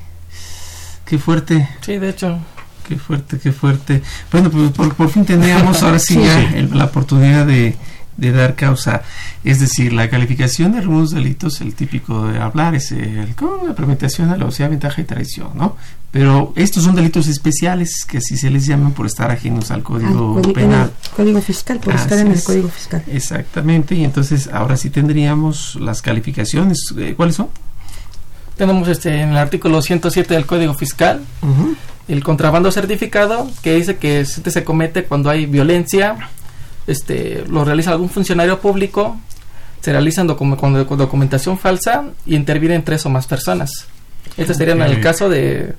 Speaker 1: Qué fuerte.
Speaker 4: Sí, de hecho.
Speaker 1: Qué fuerte, qué fuerte. Bueno, pues por, por fin tendríamos ahora sí,
Speaker 4: Sí,
Speaker 1: ya
Speaker 4: sí.
Speaker 1: el- la oportunidad de, de dar causa. Es decir, la calificación de algunos delitos, el típico de hablar es el, con la premeditación, alevosía, ventaja y traición, ¿no? Pero estos son delitos especiales que así se les llaman por estar ajenos al código
Speaker 2: código- en
Speaker 1: penal.
Speaker 2: Código Fiscal, por estar en el
Speaker 1: es.
Speaker 2: Código Fiscal.
Speaker 1: Exactamente, y entonces ahora sí tendríamos las calificaciones. Eh, ¿Cuáles son?
Speaker 4: Tenemos este en el artículo 107 del Código Fiscal el contrabando certificado que dice que este se comete cuando hay violencia, este lo realiza algún funcionario público, se realizan docu- con, docu- documentación falsa y intervienen tres o más personas. Este sería en el caso de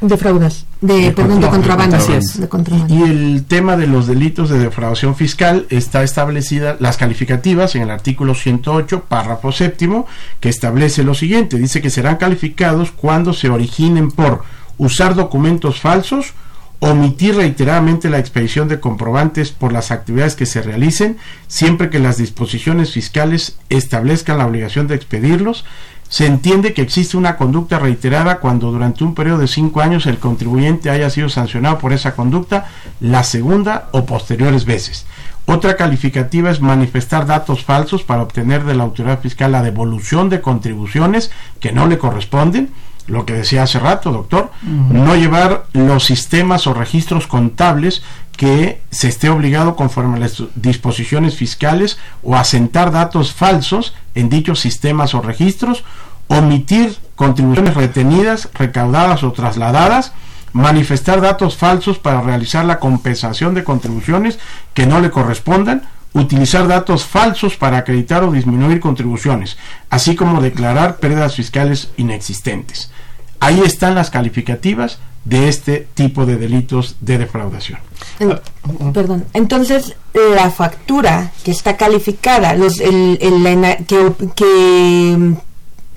Speaker 2: De fraudas, de,
Speaker 3: De
Speaker 2: perdón, de
Speaker 3: contra-
Speaker 2: contrabando.
Speaker 3: Así es.
Speaker 2: De contrabando.
Speaker 3: Y el tema de los delitos de defraudación fiscal está establecida las calificativas en el artículo 108, párrafo séptimo, que establece lo siguiente. Dice que serán calificados cuando se originen por usar documentos falsos, omitir reiteradamente la expedición de comprobantes por las actividades que se realicen, siempre que las disposiciones fiscales establezcan la obligación de expedirlos, se entiende que existe una conducta reiterada cuando durante un periodo de cinco años el contribuyente haya sido sancionado por esa conducta la segunda o posteriores veces. Otra calificativa es manifestar datos falsos para obtener de la autoridad fiscal la devolución de contribuciones que no le corresponden, lo que decía hace rato, doctor, no llevar los sistemas o registros contables que se esté obligado conforme a las disposiciones fiscales o asentar datos falsos en dichos sistemas o registros, omitir contribuciones retenidas, recaudadas o trasladadas, manifestar datos falsos para realizar la compensación de contribuciones que no le correspondan, utilizar datos falsos para acreditar o disminuir contribuciones, así como declarar pérdidas fiscales inexistentes. Ahí están las calificativas de este tipo de delitos de defraudación.
Speaker 2: En- perdón. Entonces, la factura que está calificada, los, el, el- la ena- que, que mm,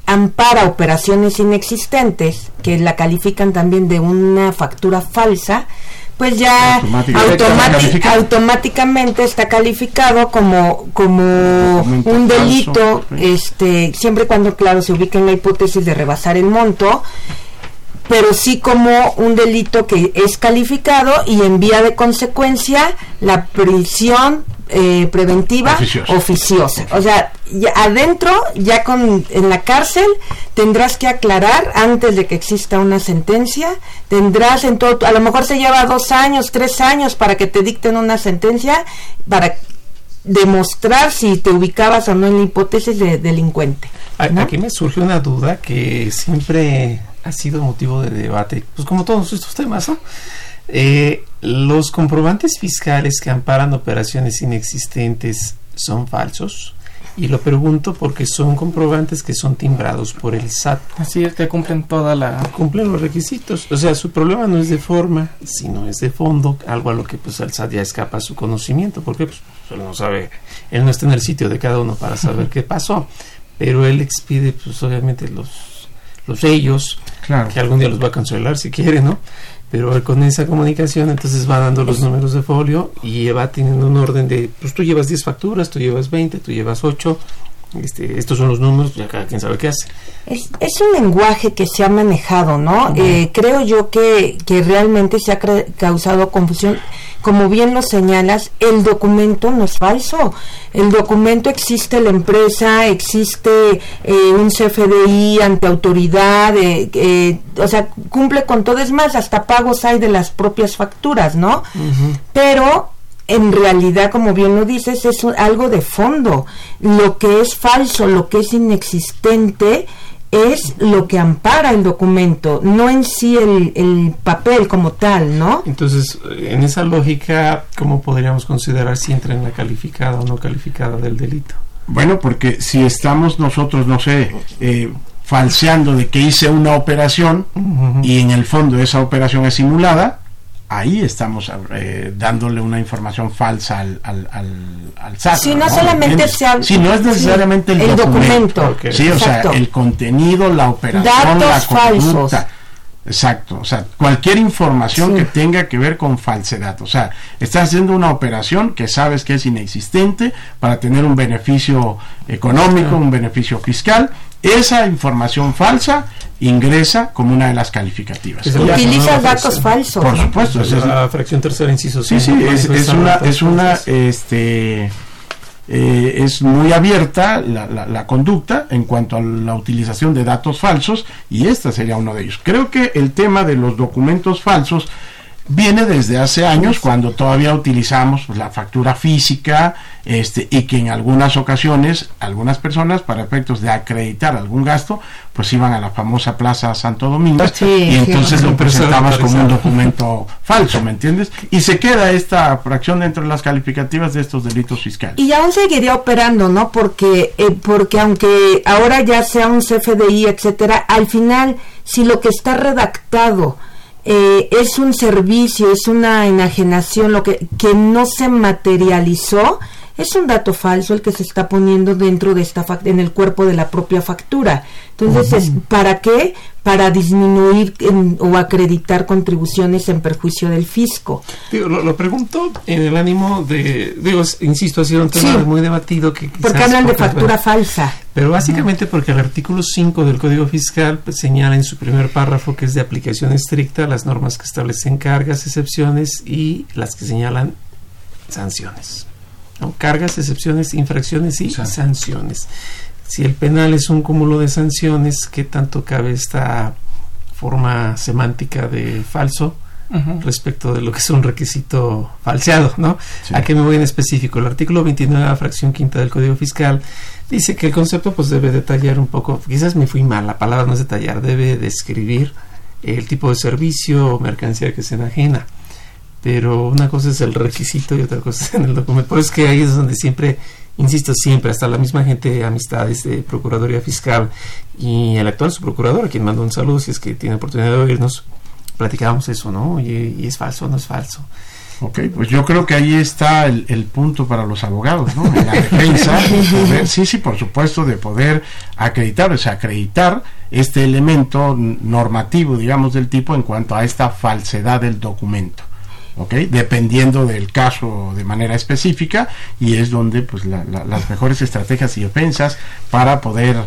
Speaker 2: ampara operaciones inexistentes, que la califican también de una factura falsa, pues ya automáticamente está calificado como como un delito, este siempre cuando claro se ubica en la hipótesis de rebasar el monto pero sí como un delito que es calificado y en vía de consecuencia la prisión eh, preventiva oficiosa. O sea, adentro, ya con en la cárcel, tendrás que aclarar antes de que exista una sentencia. Tendrás en todo, a lo mejor se lleva dos años, tres años para que te dicten una sentencia para demostrar si te ubicabas o no en la hipótesis de delincuente.
Speaker 1: Aquí me surge una duda que siempre ha sido motivo de debate, pues como todos estos temas, ¿no? Eh, los comprobantes fiscales que amparan operaciones inexistentes son falsos. Y lo pregunto porque son comprobantes que son timbrados por el SAT.
Speaker 4: Así es, que cumplen toda la...
Speaker 1: Cumplen los requisitos. O sea, su problema no es de forma, sino es de fondo, algo a lo que pues el SAT ya escapa a su conocimiento, porque pues, él no sabe, él no está en el sitio de cada uno para saber qué pasó. Pero él expide, pues obviamente, los, los sellos, que algún día los va a cancelar si quiere, ¿no? Pero con esa comunicación entonces va dando los números de folio y va teniendo un orden de, pues tú llevas 10 facturas, tú llevas 20, tú llevas 8, este, estos son los números, ya cada quien sabe qué hace.
Speaker 2: Es, es un lenguaje que se ha manejado, ¿no? Eh, creo yo que, que realmente se ha causado confusión. Como bien lo señalas, el documento no es falso. El documento existe la empresa, existe eh, un CFDI ante autoridad, eh, o sea, cumple con todo. Es más, hasta pagos hay de las propias facturas, ¿no? Pero en realidad, como bien lo dices, es algo de fondo. Lo que es falso, lo que es inexistente, es lo que ampara el documento, no en sí el, el, papel como tal, ¿no?
Speaker 1: Entonces, en esa lógica, ¿cómo podríamos considerar si entra en la calificada o no calificada del delito?
Speaker 3: Bueno, porque si estamos nosotros, no sé, eh, falseando de que hice una operación y en el fondo esa operación es simulada, ahí estamos eh, dándole una información falsa al, al, al, SAT.
Speaker 2: Si no, solamente
Speaker 3: Si no es necesariamente el, documento. Sí, o sea, el contenido, la operación, la conducta. Exacto, o sea, cualquier información que tenga que ver con falsedad. O sea, estás haciendo una operación que sabes que es inexistente para tener un beneficio económico, un beneficio fiscal. Esa información falsa ingresa como una de las calificativas.
Speaker 2: Utiliza datos falsos.
Speaker 3: Por supuesto. Es
Speaker 1: la fracción tercera, inciso.
Speaker 3: Sí, sí, es, es una, es una, este, eh, es muy abierta la, la, la, conducta en cuanto a la utilización de datos falsos y esta sería uno de ellos. Creo que el tema de los documentos falsos viene desde hace años cuando todavía utilizamos pues, la factura física este y que en algunas ocasiones algunas personas para efectos de acreditar algún gasto pues iban a la famosa plaza Santo Domingo y entonces lo presentabas como un documento falso ¿me entiendes? y se queda esta fracción dentro de las calificativas de estos delitos fiscales
Speaker 2: y aún seguiría operando ¿no? porque eh, porque aunque ahora ya sea un CFDI etcétera al final si lo que está redactado eh, es un servicio, es una enajenación, lo que, que no se materializó, es un dato falso el que se está poniendo dentro de esta en el cuerpo de la propia factura. Entonces, ¿para qué? Para disminuir o acreditar contribuciones en perjuicio del fisco.
Speaker 1: lo, pregunto en el ánimo de, digo, insisto, ha sido un tema muy debatido que
Speaker 2: porque hablan de factura falsa.
Speaker 1: Pero básicamente porque el artículo 5 del Código Fiscal pues, señala en su primer párrafo que es de aplicación estricta las normas que establecen cargas, excepciones y las que señalan sanciones. Cargas, excepciones, infracciones y sanciones. Si el penal es un cúmulo de sanciones, ¿qué tanto cabe esta forma semántica de falso? respecto de lo que es un requisito falseado, ¿no? ¿A qué me voy en específico? El artículo 29, la fracción quinta del Código Fiscal, dice que el concepto pues debe detallar un poco, quizás me fui mal, la palabra no es detallar, debe describir el tipo de servicio o mercancía que se enajena pero una cosa es el requisito y otra cosa es en el documento. Por eso es que ahí es donde siempre, insisto, siempre, hasta la misma gente de amistades de Procuraduría Fiscal y el actual subprocurador, a quien mando un saludo si es que tiene oportunidad de oírnos, platicábamos eso, ¿no? Y, es falso o no es falso.
Speaker 3: Ok, pues yo creo que ahí está el, el punto para los abogados, ¿no? En la defensa, sí, sí, por supuesto, de poder acreditar, o sea, acreditar este elemento normativo, digamos, del tipo en cuanto a esta falsedad del documento. ¿Ok? Dependiendo del caso de manera específica y es donde pues las mejores estrategias y defensas para poder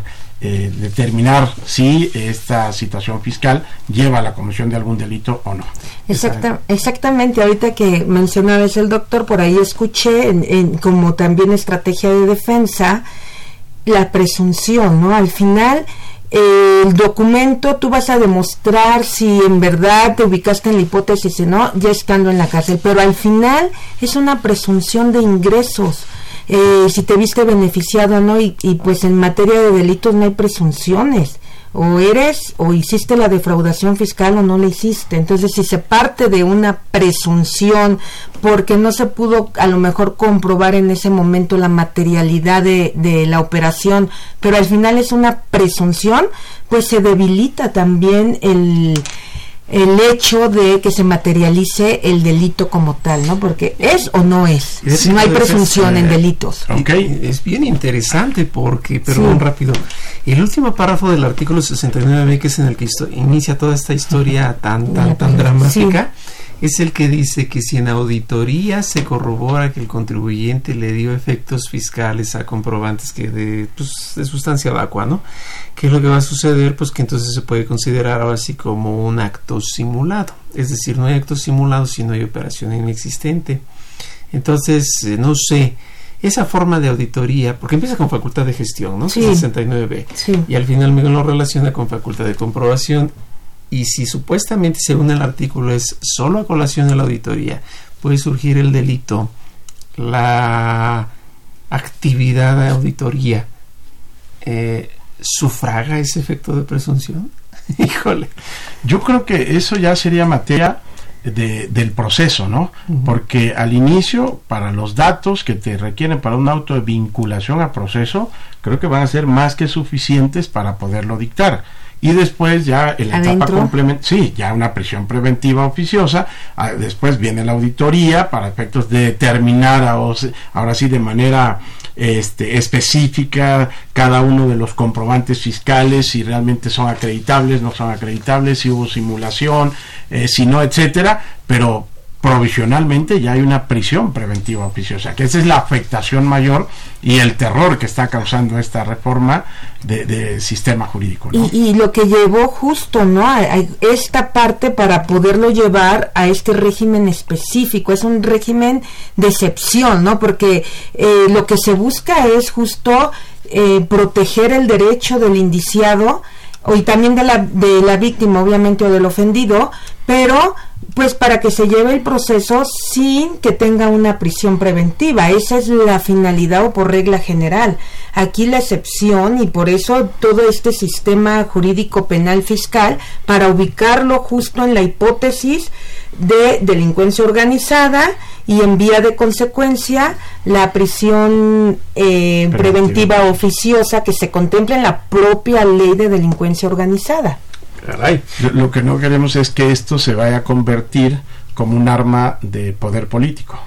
Speaker 3: eh, determinar si esta situación fiscal lleva a la comisión de algún delito o no.
Speaker 2: exactamente, ahorita que mencionabas el doctor, por ahí escuché en, como también estrategia de defensa la presunción, ¿no? Al final el documento tú vas a demostrar si en verdad te ubicaste en la hipótesis o no, ya estando en la cárcel, pero al final es una presunción de ingresos. Eh, si te viste beneficiado o no, y, y pues en materia de delitos no hay presunciones o eres o hiciste la defraudación fiscal o no la hiciste. Entonces, si se parte de una presunción porque no se pudo a lo mejor comprobar en ese momento la materialidad de, de la operación, pero al final es una presunción, pues se debilita también el el hecho de que se materialice el delito como tal, ¿no? Porque es o no es. no hay presunción en delitos.
Speaker 1: Okay. Es bien interesante porque, perdón, rápido. El último párrafo del artículo 69 que es en el que inicia toda esta historia tan, tan, tan dramática es el que dice que si en auditoría se corrobora que el contribuyente le dio efectos fiscales a comprobantes que de, pues, de sustancia vacua, ¿no? ¿Qué es lo que va a suceder? Pues que entonces se puede considerar ahora sí como un acto simulado. Es decir, no hay acto simulado si no hay operación inexistente. Entonces, eh, no sé, esa forma de auditoría, porque empieza con facultad de gestión, ¿no? Sí. 69B. Y al final me lo relaciona con facultad de comprobación y si supuestamente según el artículo es solo a colación de la auditoría, puede surgir el delito, la actividad de auditoría eh, sufraga ese efecto de presunción. Híjole.
Speaker 3: Yo creo que eso ya sería materia de, del proceso, ¿no? Porque al inicio, para los datos que te requieren para un auto de vinculación a proceso, creo que van a ser más que suficientes para poderlo dictar y después ya en la etapa complementaria, sí, ya una prisión preventiva oficiosa, ah, después viene la auditoría para efectos de determinar ahora sí de manera este, específica cada uno de los comprobantes fiscales, si realmente son acreditables, no son acreditables, si hubo simulación, eh, si no, etcétera, pero provisionalmente ya hay una prisión preventiva oficiosa, que esa es la afectación mayor y el terror que está causando esta reforma de, sistema jurídico.
Speaker 2: Y, lo que llevó justo no a, esta parte para poderlo llevar a este régimen específico, es un régimen de excepción, ¿no? Porque eh, lo que se busca es justo eh, proteger el derecho del indiciado y también de la, de la víctima, obviamente, o del ofendido, pero pues para que se lleve el proceso sin que tenga una prisión preventiva. Esa es la finalidad o por regla general. Aquí la excepción y por eso todo este sistema jurídico penal fiscal para ubicarlo justo en la hipótesis de delincuencia organizada y en vía de consecuencia la prisión eh, preventiva oficiosa que se contempla en la propia ley de delincuencia organizada.
Speaker 3: Lo que no queremos es que esto se vaya a convertir como un arma de poder político.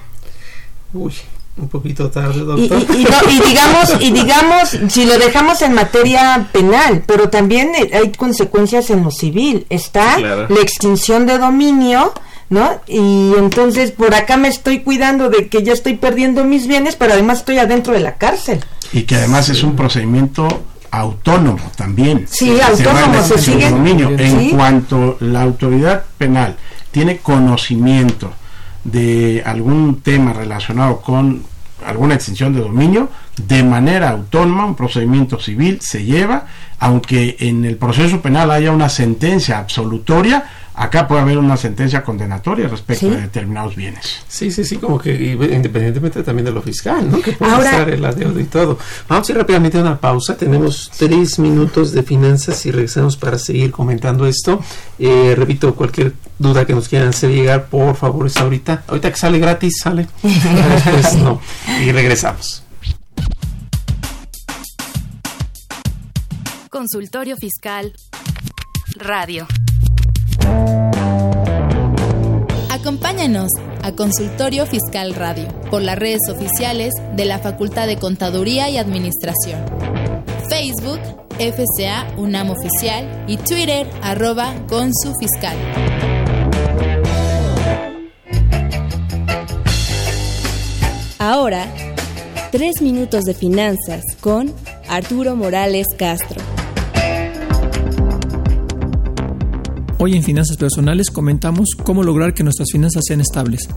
Speaker 1: Uy, un poquito tarde, doctor.
Speaker 2: Y, digamos, y digamos, si lo dejamos en materia penal, pero también hay consecuencias en lo civil. Está la extinción de dominio, ¿no? Y entonces por acá me estoy cuidando de que ya estoy perdiendo mis bienes, pero además estoy adentro de la cárcel.
Speaker 3: Y que además es un procedimiento autónomo también.
Speaker 2: Sí, autónomo, se sigue.
Speaker 3: En cuanto la autoridad penal tiene conocimiento de algún tema relacionado con alguna extinción de dominio, de manera autónoma, un procedimiento civil se lleva, aunque en el proceso penal haya una sentencia absolutoria, acá puede haber una sentencia condenatoria respecto de determinados bienes.
Speaker 1: Sí, sí, sí, como que independientemente también de lo fiscal, ¿no? Que puede estar el adeudo y todo. Vamos a ir rápidamente a una pausa. Tenemos tres minutos de finanzas y regresamos para seguir comentando esto. Eh, repito, cualquier duda que nos quieran hacer llegar, por favor, es ahorita. Ahorita que sale gratis, sale. Después no. Y regresamos.
Speaker 6: Consultorio Fiscal Radio.
Speaker 10: Acompáñanos a Consultorio Fiscal Radio por las redes oficiales de la Facultad de Contaduría y Administración. Facebook, FCA UNAM Oficial y Twitter, arroba Consu Fiscal. Ahora, tres minutos de finanzas con Arturo Morales Castro.
Speaker 12: Hoy en Finanzas Personales comentamos cómo lograr que nuestras finanzas sean estables.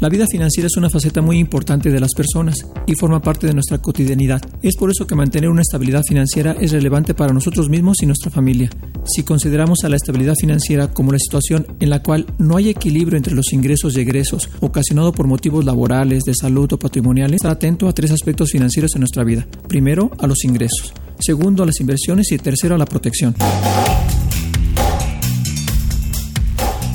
Speaker 12: La vida financiera es una faceta muy importante de las personas y forma parte de nuestra cotidianidad. Es por eso que mantener una estabilidad financiera es relevante para nosotros mismos y nuestra familia. Si consideramos a la estabilidad financiera como la situación en la cual no hay equilibrio entre los ingresos y egresos, ocasionado por motivos laborales, de salud o patrimoniales, estar atento a tres aspectos financieros en nuestra vida. Primero, a los ingresos. Segundo, a las inversiones y tercero, a la protección.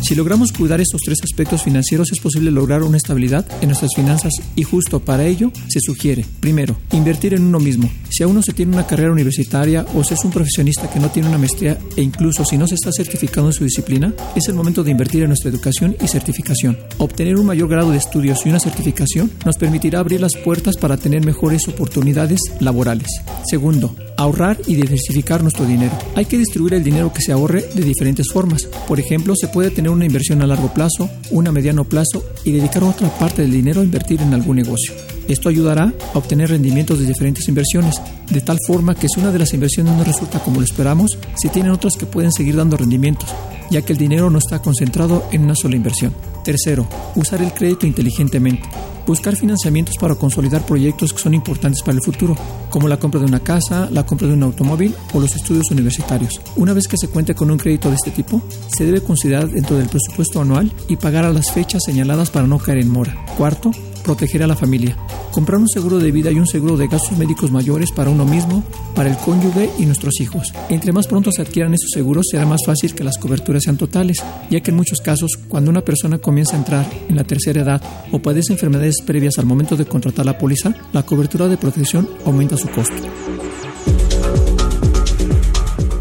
Speaker 12: Si logramos cuidar estos tres aspectos financieros es posible lograr una estabilidad en nuestras finanzas y justo para ello se sugiere, primero, invertir en uno mismo. Si aún no se tiene una carrera universitaria o si es un profesionista que no tiene una maestría e incluso si no se está certificado en su disciplina, es el momento de invertir en nuestra educación y certificación. Obtener un mayor grado de estudios y una certificación nos permitirá abrir las puertas para tener mejores oportunidades laborales. Segundo, ahorrar y diversificar nuestro dinero. Hay que distribuir el dinero que se ahorre de diferentes formas. Por ejemplo, se puede tener una inversión a largo plazo, una a mediano plazo y dedicar otra parte del dinero a invertir en algún negocio. Esto ayudará a obtener rendimientos de diferentes inversiones, de tal forma que si una de las inversiones no resulta como lo esperamos, se tienen otras que pueden seguir dando rendimientos, ya que el dinero no está concentrado en una sola inversión. Tercero, usar el crédito inteligentemente. Buscar financiamientos para consolidar proyectos que son importantes para el futuro, como la compra de una casa, la compra de un automóvil o los estudios universitarios. Una vez que se cuente con un crédito de este tipo, se debe considerar dentro del presupuesto anual y pagar a las fechas señaladas para no caer en mora. Cuarto, proteger a la familia. Comprar un seguro de vida y un seguro de gastos médicos mayores para uno mismo, para el cónyuge y nuestros hijos. Entre más pronto se adquieran esos seguros, será más fácil que las coberturas sean totales, ya que en muchos casos, cuando una persona comienza a entrar en la tercera edad o padece enfermedades previas al momento de contratar la póliza, la cobertura de protección aumenta su costo.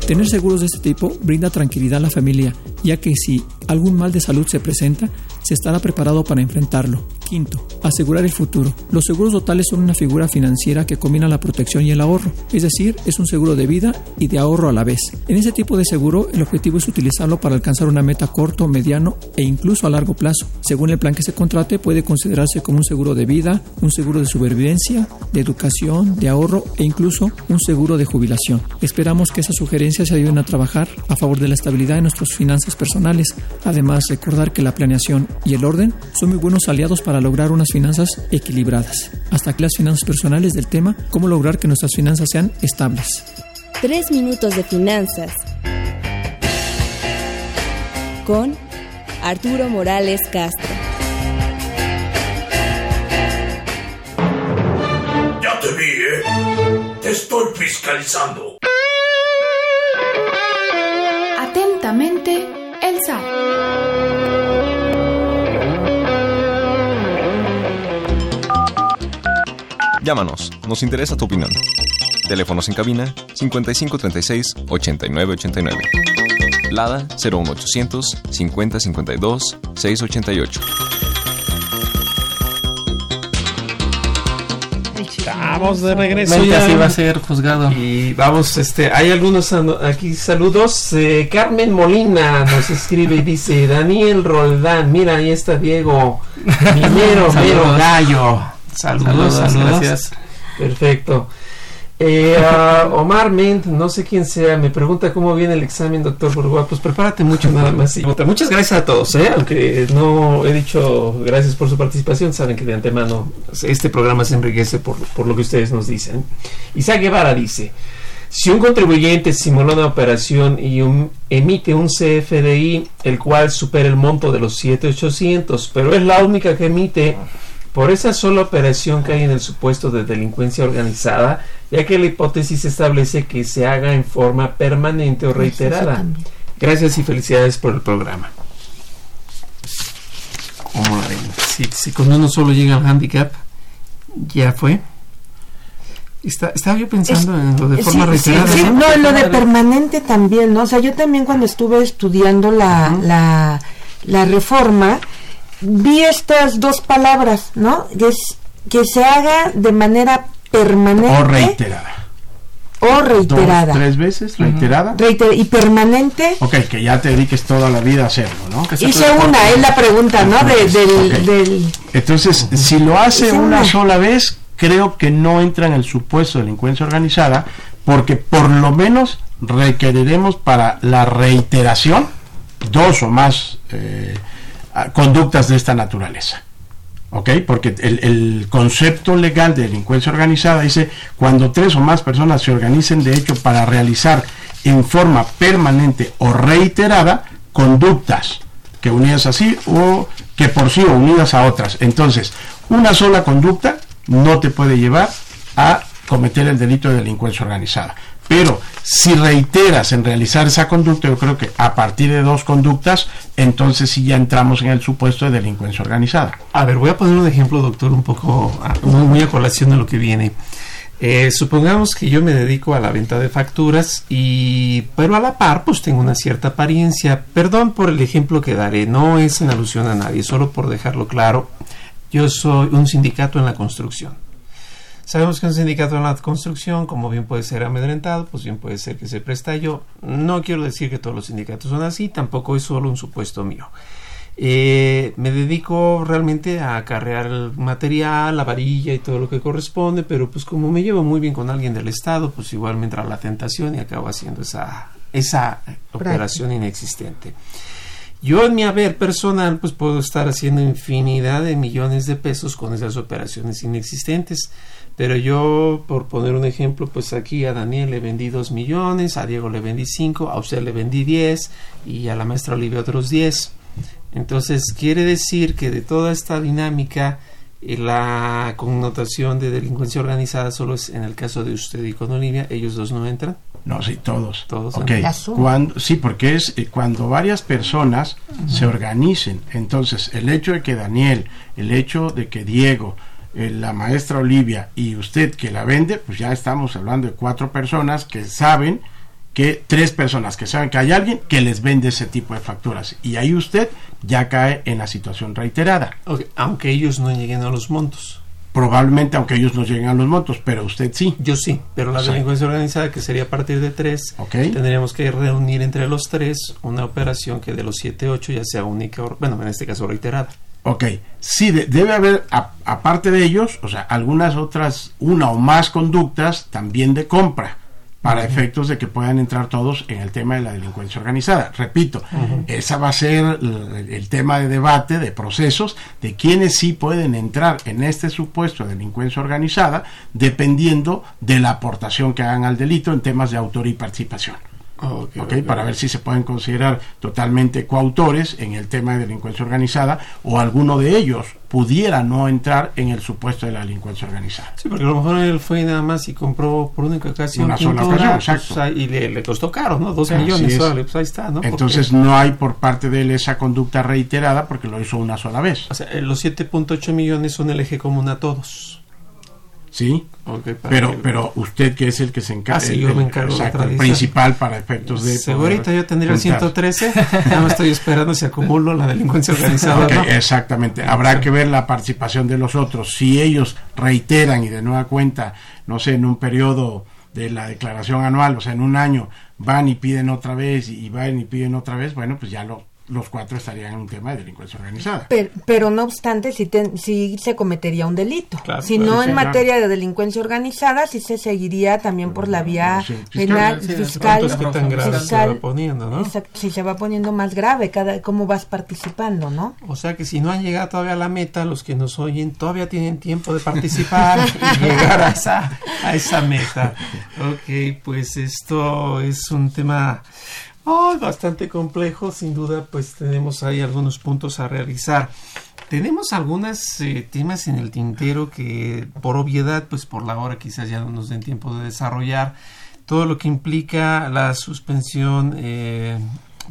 Speaker 12: Tener seguros de este tipo brinda tranquilidad a la familia, ya que si algún mal de salud se presenta, se estará preparado para enfrentarlo. Quinto, asegurar el futuro. Los seguros totales son una figura financiera que combina la protección y el ahorro, es decir, es un seguro de vida y de ahorro a la vez. En ese tipo de seguro, el objetivo es utilizarlo para alcanzar una meta corto, mediano e incluso a largo plazo. Según el plan que se contrate, puede considerarse como un seguro de vida, un seguro de supervivencia, de educación, de ahorro e incluso un seguro de jubilación. Esperamos que esas sugerencias se ayuden a trabajar a favor de la estabilidad de nuestras finanzas personales. Además, recordar que la planeación y el orden son muy buenos aliados para lograr unas finanzas equilibradas. Hasta aquí las finanzas personales del tema, cómo lograr que nuestras finanzas sean estables.
Speaker 10: Tres minutos de finanzas con Arturo Morales Castro.
Speaker 13: Ya te vi, ¿eh? Te estoy fiscalizando.
Speaker 9: Llámanos, nos interesa tu opinión. Teléfonos en cabina 5536 8989. Lada 01800 5052 688.
Speaker 1: Estamos de regreso ya.
Speaker 4: así va a ser juzgado.
Speaker 1: Y vamos, este, hay algunos aquí saludos. Eh, Carmen Molina nos escribe y dice, Daniel Roldán, mira, ahí está Diego, minero, mero gallo. Saludos,
Speaker 4: Saludos,
Speaker 1: saludos.
Speaker 4: gracias.
Speaker 1: Perfecto. Eh, ah, Omar Ment, no sé quién sea, me pregunta cómo viene el examen, doctor Burgoa. Pues prepárate mucho nada más. Y muchas gracias a todos, ¿eh? aunque no he dicho gracias por su participación, saben que de antemano este programa se enriquece por, por lo que ustedes nos dicen. Isaac Guevara dice, si un contribuyente simula una operación y un- emite un CFDI, el cual supera el monto de los 7,800, pero es la única que emite por esa sola operación que hay en el supuesto de delincuencia organizada, ya que la hipótesis establece que se haga en forma permanente o reiterada. Gracias y felicidades por el programa. ¿Cómo la ven? Si, si con uno solo llega al handicap, ya fue. Está, estaba yo pensando en lo de forma
Speaker 2: Sí,
Speaker 1: reiterada.
Speaker 2: sí, sí, no, en lo de permanente también, ¿no? O sea, yo también cuando estuve estudiando la, la, la reforma, vi estas dos palabras, ¿no? Que, es, que se haga de manera permanente
Speaker 3: O reiterada.
Speaker 2: o reiterada.
Speaker 3: Dos, tres veces, reiterada.
Speaker 2: Reiter y permanente.
Speaker 3: Ok, que ya te dediques toda la vida a hacerlo, ¿no?
Speaker 2: Hice una, es la pregunta, ¿no? De, del, del-
Speaker 3: Entonces, si lo hace una
Speaker 2: una.
Speaker 3: sola vez, creo que no entra en el supuesto de delincuencia organizada, porque por lo menos requeriremos para la reiteración dos o más eh, conductas de esta naturaleza. ¿Ok? Porque el, el concepto legal de delincuencia organizada dice cuando tres o más personas se organicen de hecho para realizar en forma permanente o reiterada conductas que unidas así o que por sí o unidas a otras. Entonces, una sola conducta no te puede llevar a cometer el delito de delincuencia organizada. Pero si reiteras en realizar esa conducta, yo creo que a partir de dos conductas, entonces sí ya entramos en el supuesto de delincuencia organizada.
Speaker 1: A ver, voy a poner un ejemplo, doctor, un poco ah, muy, a colación de lo que viene. Eh, supongamos que yo me dedico a la venta de facturas y pero a la par pues tengo una cierta apariencia. Perdón por el ejemplo que daré, no es en alusión a nadie, solo por dejarlo claro. Yo soy un sindicato en la construcción. Sabemos que un sindicato en la construcción, como bien puede ser amedrentado, pues bien puede ser que se presta a ello. No quiero decir que todos los sindicatos son así, tampoco es solo un supuesto mío. Eh, me dedico realmente a acarrear el material, la varilla y todo lo que corresponde, pero pues como me llevo muy bien con alguien del Estado, pues igual me entra la tentación y acabo haciendo esa, esa operación inexistente. Yo en mi haber personal pues puedo estar haciendo infinidad de millones de pesos con esas operaciones inexistentes. Pero yo, por poner un ejemplo, pues aquí a Daniel le vendí 2 millones, a Diego le vendí 5, a usted le vendí 10 y a la maestra Olivia otros 10. Entonces quiere decir que de toda esta dinámica eh, la connotación de delincuencia organizada solo es en el caso de usted y con Olivia, ellos dos no entran.
Speaker 3: No, sí, todos.
Speaker 1: Todos
Speaker 3: Ok,
Speaker 1: entran.
Speaker 3: cuando, sí, porque es eh, cuando varias personas se organicen. Entonces, el hecho de que Daniel, el hecho de que Diego, la maestra Olivia y usted que la vende, pues ya estamos hablando de cuatro personas que saben que tres personas que saben que hay alguien que les vende ese tipo de facturas. Y ahí usted ya cae en la situación reiterada.
Speaker 1: Aunque ellos no lleguen a los montos.
Speaker 3: Probablemente, aunque ellos no lleguen a los montos, pero usted sí.
Speaker 1: Yo sí, pero la delincuencia organizada, que sería a partir de tres, tendríamos que reunir entre los tres una operación que de los siete, ocho ya sea única, bueno, en este caso reiterada.
Speaker 3: Ok, sí, de- debe haber, a- aparte de ellos, o sea, algunas otras, una o más conductas también de compra, para efectos de que puedan entrar todos en el tema de la delincuencia organizada. Repito,
Speaker 1: Ujú.
Speaker 3: esa va a ser el, el tema de debate, de procesos, de quienes sí pueden entrar en este supuesto de delincuencia organizada, dependiendo de la aportación que hagan al delito en temas de autor y participación. Para ver si se pueden considerar totalmente coautores en el tema de delincuencia organizada o alguno de ellos pudiera no entrar en el supuesto de la delincuencia organizada.
Speaker 1: Sí, porque a lo mejor él fue nada más y compró por única ocasión
Speaker 3: Una sola ocasión,
Speaker 1: pues,
Speaker 3: exacto.
Speaker 1: ahí- y le, le costó caro, ¿no? Dos
Speaker 3: Así
Speaker 1: millones,
Speaker 3: es.
Speaker 1: órale, pues ahí está, ¿no?
Speaker 3: Entonces
Speaker 1: Porque-
Speaker 3: no hay por parte de él esa conducta reiterada porque lo hizo una sola vez.
Speaker 1: o sea, eh, los 7.8 millones son el eje común a todos.
Speaker 3: Sí,
Speaker 1: Ok, para
Speaker 3: pero,
Speaker 1: que-
Speaker 3: pero usted que es el que se encarga,
Speaker 1: Ah, sí, yo me encargo
Speaker 3: exacto, el principal para efectos de...
Speaker 1: Segurito yo tendría el
Speaker 3: juntar.
Speaker 1: 113, ya me estoy esperando si acumulo la delincuencia organizada.
Speaker 3: Ok,
Speaker 1: ¿no?
Speaker 3: Exactamente. Habrá que ver la participación de los otros. Si ellos reiteran y de nueva cuenta, no sé, en un periodo de la declaración anual, o sea, en un año, van y piden otra vez y van y piden otra vez, bueno, pues ya lo- los cuatro estarían en un tema de delincuencia organizada.
Speaker 2: Pero, pero no obstante, sí, te- sí se cometería un delito.
Speaker 3: Claro,
Speaker 2: si
Speaker 3: claro,
Speaker 2: no
Speaker 3: sí,
Speaker 2: en
Speaker 3: claro.
Speaker 2: materia de delincuencia organizada, sí se seguiría también por la vía penal,
Speaker 1: sí,
Speaker 2: fiscal,
Speaker 1: entonces, ¿qué tan grave se
Speaker 2: fiscal.
Speaker 1: va poniendo, no?
Speaker 2: Exacto, si se va poniendo más grave, cada cómo vas participando, ¿no?
Speaker 1: O sea que si no han llegado todavía a la meta, los que nos oyen todavía tienen tiempo de participar y llegar a esa, a esa meta. Ok, pues esto es un tema oh, bastante complejo, sin duda, pues tenemos ahí algunos puntos a realizar. Tenemos algunos temas en el tintero que por obviedad, pues por la hora quizás ya no nos den tiempo de desarrollar. Todo lo que implica la suspensión eh,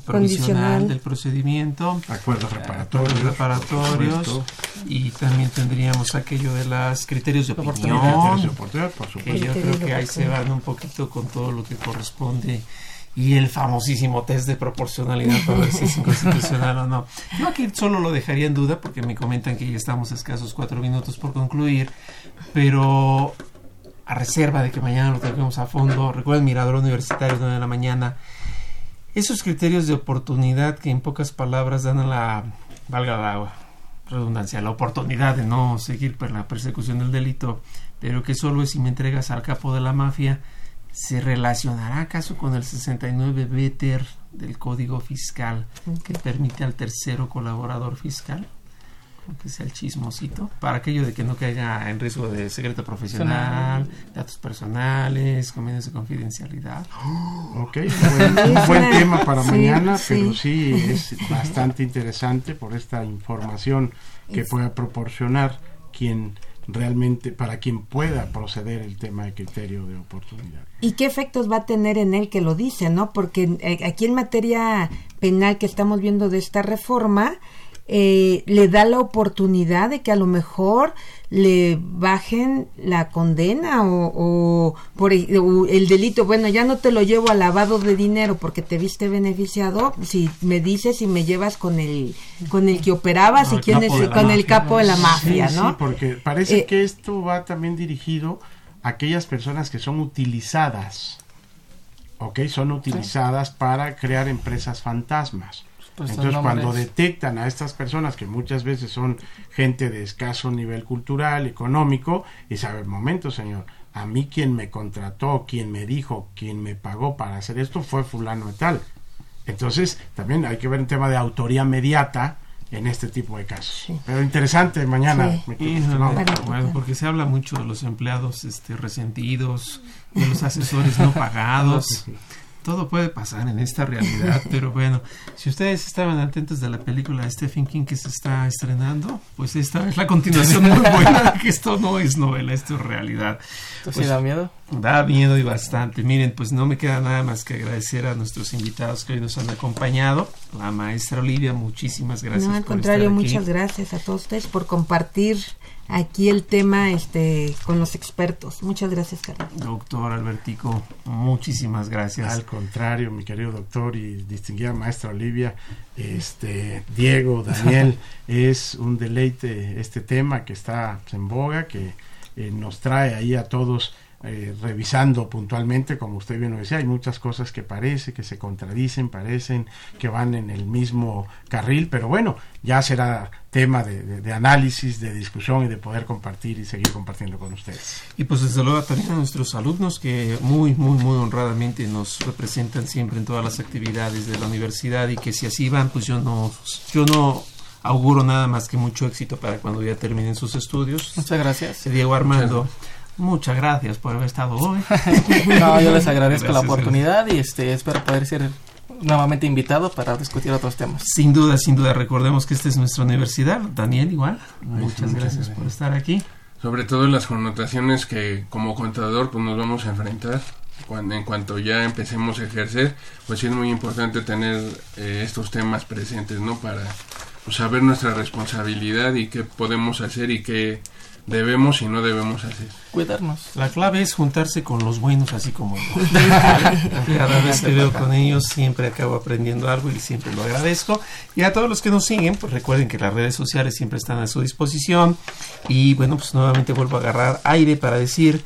Speaker 1: provisional
Speaker 2: Condicional.
Speaker 1: del procedimiento.
Speaker 3: Acuerdos reparatorios.
Speaker 1: Acuerdos reparatorios. Y también tendríamos aquello de los criterios de opinión.
Speaker 3: Criterios de oportunidad, por
Speaker 1: que yo creo que ahí se van un poquito con todo lo que corresponde y el famosísimo test de proporcionalidad para ver si es inconstitucional o no. Yo aquí solo lo dejaría en duda porque me comentan que ya estamos a escasos cuatro minutos por concluir, pero a reserva de que mañana lo tengamos a fondo, recuerden Mirador Universitario 9 de la mañana, esos criterios de oportunidad que en pocas palabras dan a la, valga la redundancia, la oportunidad de no seguir por la persecución del delito, pero que solo es si me entregas al capo de la mafia, ¿se relacionará acaso con el 69 Beter del Código Fiscal que permite al tercero colaborador fiscal? que sea el chismosito, para aquello de que no caiga en riesgo de secreto profesional, datos personales, convenios de confidencialidad.
Speaker 3: Ok, un buen tema para mañana, pero sí es bastante interesante por esta información que pueda proporcionar quien realmente para quien pueda proceder el tema de criterio de oportunidad.
Speaker 2: ¿Y qué efectos va a tener en él que lo dice, no? Porque eh, aquí en materia penal que estamos viendo de esta reforma, eh, le da la oportunidad de que a lo mejor le bajen la condena o, por el, delito. Bueno, ya no te lo llevo a lavado de dinero porque te viste beneficiado. Si me dices y me llevas con el con el que operabas y quién es con el capo de la mafia, ¿no?
Speaker 3: Sí, porque parece eh, que esto va también dirigido a aquellas personas que son utilizadas. ¿Ok? Son utilizadas para crear empresas fantasmas. Pues Entonces, cuando detectan a estas personas, que muchas veces son gente de escaso nivel cultural, económico, y saben, momento, señor, a mí quien me contrató, quien me dijo, quien me pagó para hacer esto fue fulano y tal. Entonces, también hay que ver un tema de autoría mediata en este tipo de casos. Pero interesante, mañana.
Speaker 1: bueno, porque se habla mucho de los empleados este, resentidos, de los asesores no pagados todo puede pasar en esta realidad, pero bueno, si ustedes estaban atentos de la película de Stephen King que se está estrenando, pues esta es la continuación muy buena, que esto no es novela, esto es realidad.
Speaker 4: Pues, da miedo?
Speaker 1: Da miedo y bastante. Miren, pues no me queda nada más que agradecer a nuestros invitados que hoy nos han acompañado. La maestra Olivia, muchísimas gracias.
Speaker 2: No, al contrario, muchas gracias a todos ustedes por compartir aquí el tema este con los expertos. Muchas gracias, Carlos.
Speaker 1: Doctor Albertico, muchísimas gracias.
Speaker 3: Al contrario, mi querido doctor y distinguida maestra Olivia, este Diego, Daniel, es un deleite este tema que está en boga, que eh, nos trae ahí a todos eh, revisando puntualmente, como usted bien lo decía, hay muchas cosas que parece, que se contradicen, parecen que van en el mismo carril, pero bueno, ya será tema de, análisis, de discusión y de poder compartir y seguir compartiendo con ustedes.
Speaker 1: Y pues desde luego también a nuestros alumnos que muy, muy, muy honradamente nos representan siempre en todas las actividades de la universidad y que si así van, pues yo no, yo no auguro nada más que mucho éxito para cuando ya terminen sus estudios.
Speaker 4: Muchas gracias.
Speaker 1: Diego Armando. Muchas gracias por haber estado hoy.
Speaker 4: no, yo les agradezco la oportunidad y este espero poder ser nuevamente invitado para discutir otros temas.
Speaker 1: Sin duda, sin duda. Recordemos que esta es nuestra universidad. Daniel, igual. muchas, gracias, por estar aquí.
Speaker 5: Sobre todo las connotaciones que como contador pues nos vamos a enfrentar cuando, en cuanto ya empecemos a ejercer, pues sí es muy importante tener eh, estos temas presentes, ¿no? Para pues, saber nuestra responsabilidad y qué podemos hacer y qué debemos y no debemos hacer.
Speaker 4: Cuidarnos.
Speaker 1: La clave es juntarse con los buenos, así como yo. Cada vez que veo con ellos siempre acabo aprendiendo algo y siempre lo agradezco. Y a todos los que nos siguen, pues recuerden que las redes sociales siempre están a su disposición. Y bueno, pues nuevamente vuelvo a agarrar aire para decir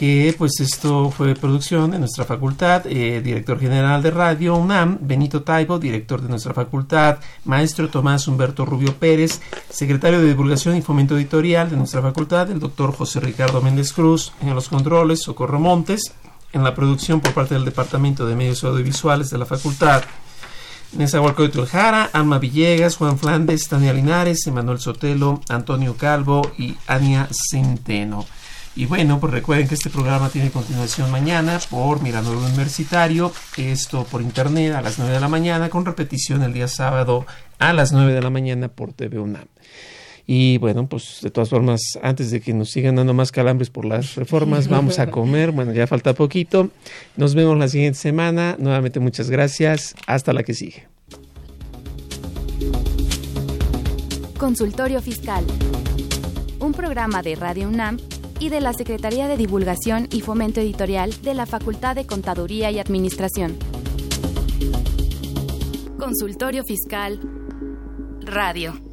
Speaker 1: que pues esto fue producción de nuestra facultad, eh, director general de radio UNAM, Benito Taibo, director de nuestra facultad, maestro Tomás Humberto Rubio Pérez, secretario de divulgación y fomento editorial de nuestra facultad, el doctor José Ricardo Méndez Cruz, en los controles, Socorro Montes, en la producción por parte del Departamento de Medios Audiovisuales de la facultad, Nezahualcóyotl Jara, Alma Villegas, Juan Flandes, Tania Linares, Emanuel Sotelo, Antonio Calvo y Ania Centeno. Y bueno, pues recuerden que este programa tiene continuación mañana por Mirador Universitario, esto por internet a las 9 de la mañana, con repetición el día sábado a las 9 de la mañana por TV UNAM. Y bueno, pues de todas formas, antes de que nos sigan dando más calambres por las reformas, vamos a comer. Bueno, ya falta poquito. Nos vemos la siguiente semana. Nuevamente muchas gracias. Hasta la que sigue.
Speaker 14: Consultorio Fiscal. Un programa de Radio UNAM y de la Secretaría de Divulgación y Fomento Editorial de la Facultad de Contaduría y Administración. Consultorio Fiscal Radio.